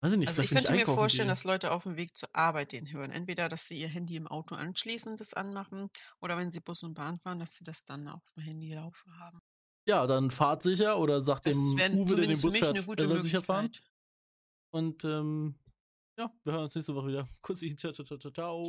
Weiß ich nicht, also ich könnte mir vorstellen, gehe. dass Leute auf dem Weg zur Arbeit den hören. Entweder, dass sie ihr Handy im Auto anschließen, das anmachen, oder wenn sie Bus und Bahn fahren, dass sie das dann auf dem Handy laufen haben. Ja, dann fahrt sicher oder sagt Das dem Uwe, der den Bus fährt, eine gute er soll sicher fahren. Und ähm, ja, wir hören uns nächste Woche wieder. [LAUGHS] Kussi, ciao, ciao, ciao, ciao.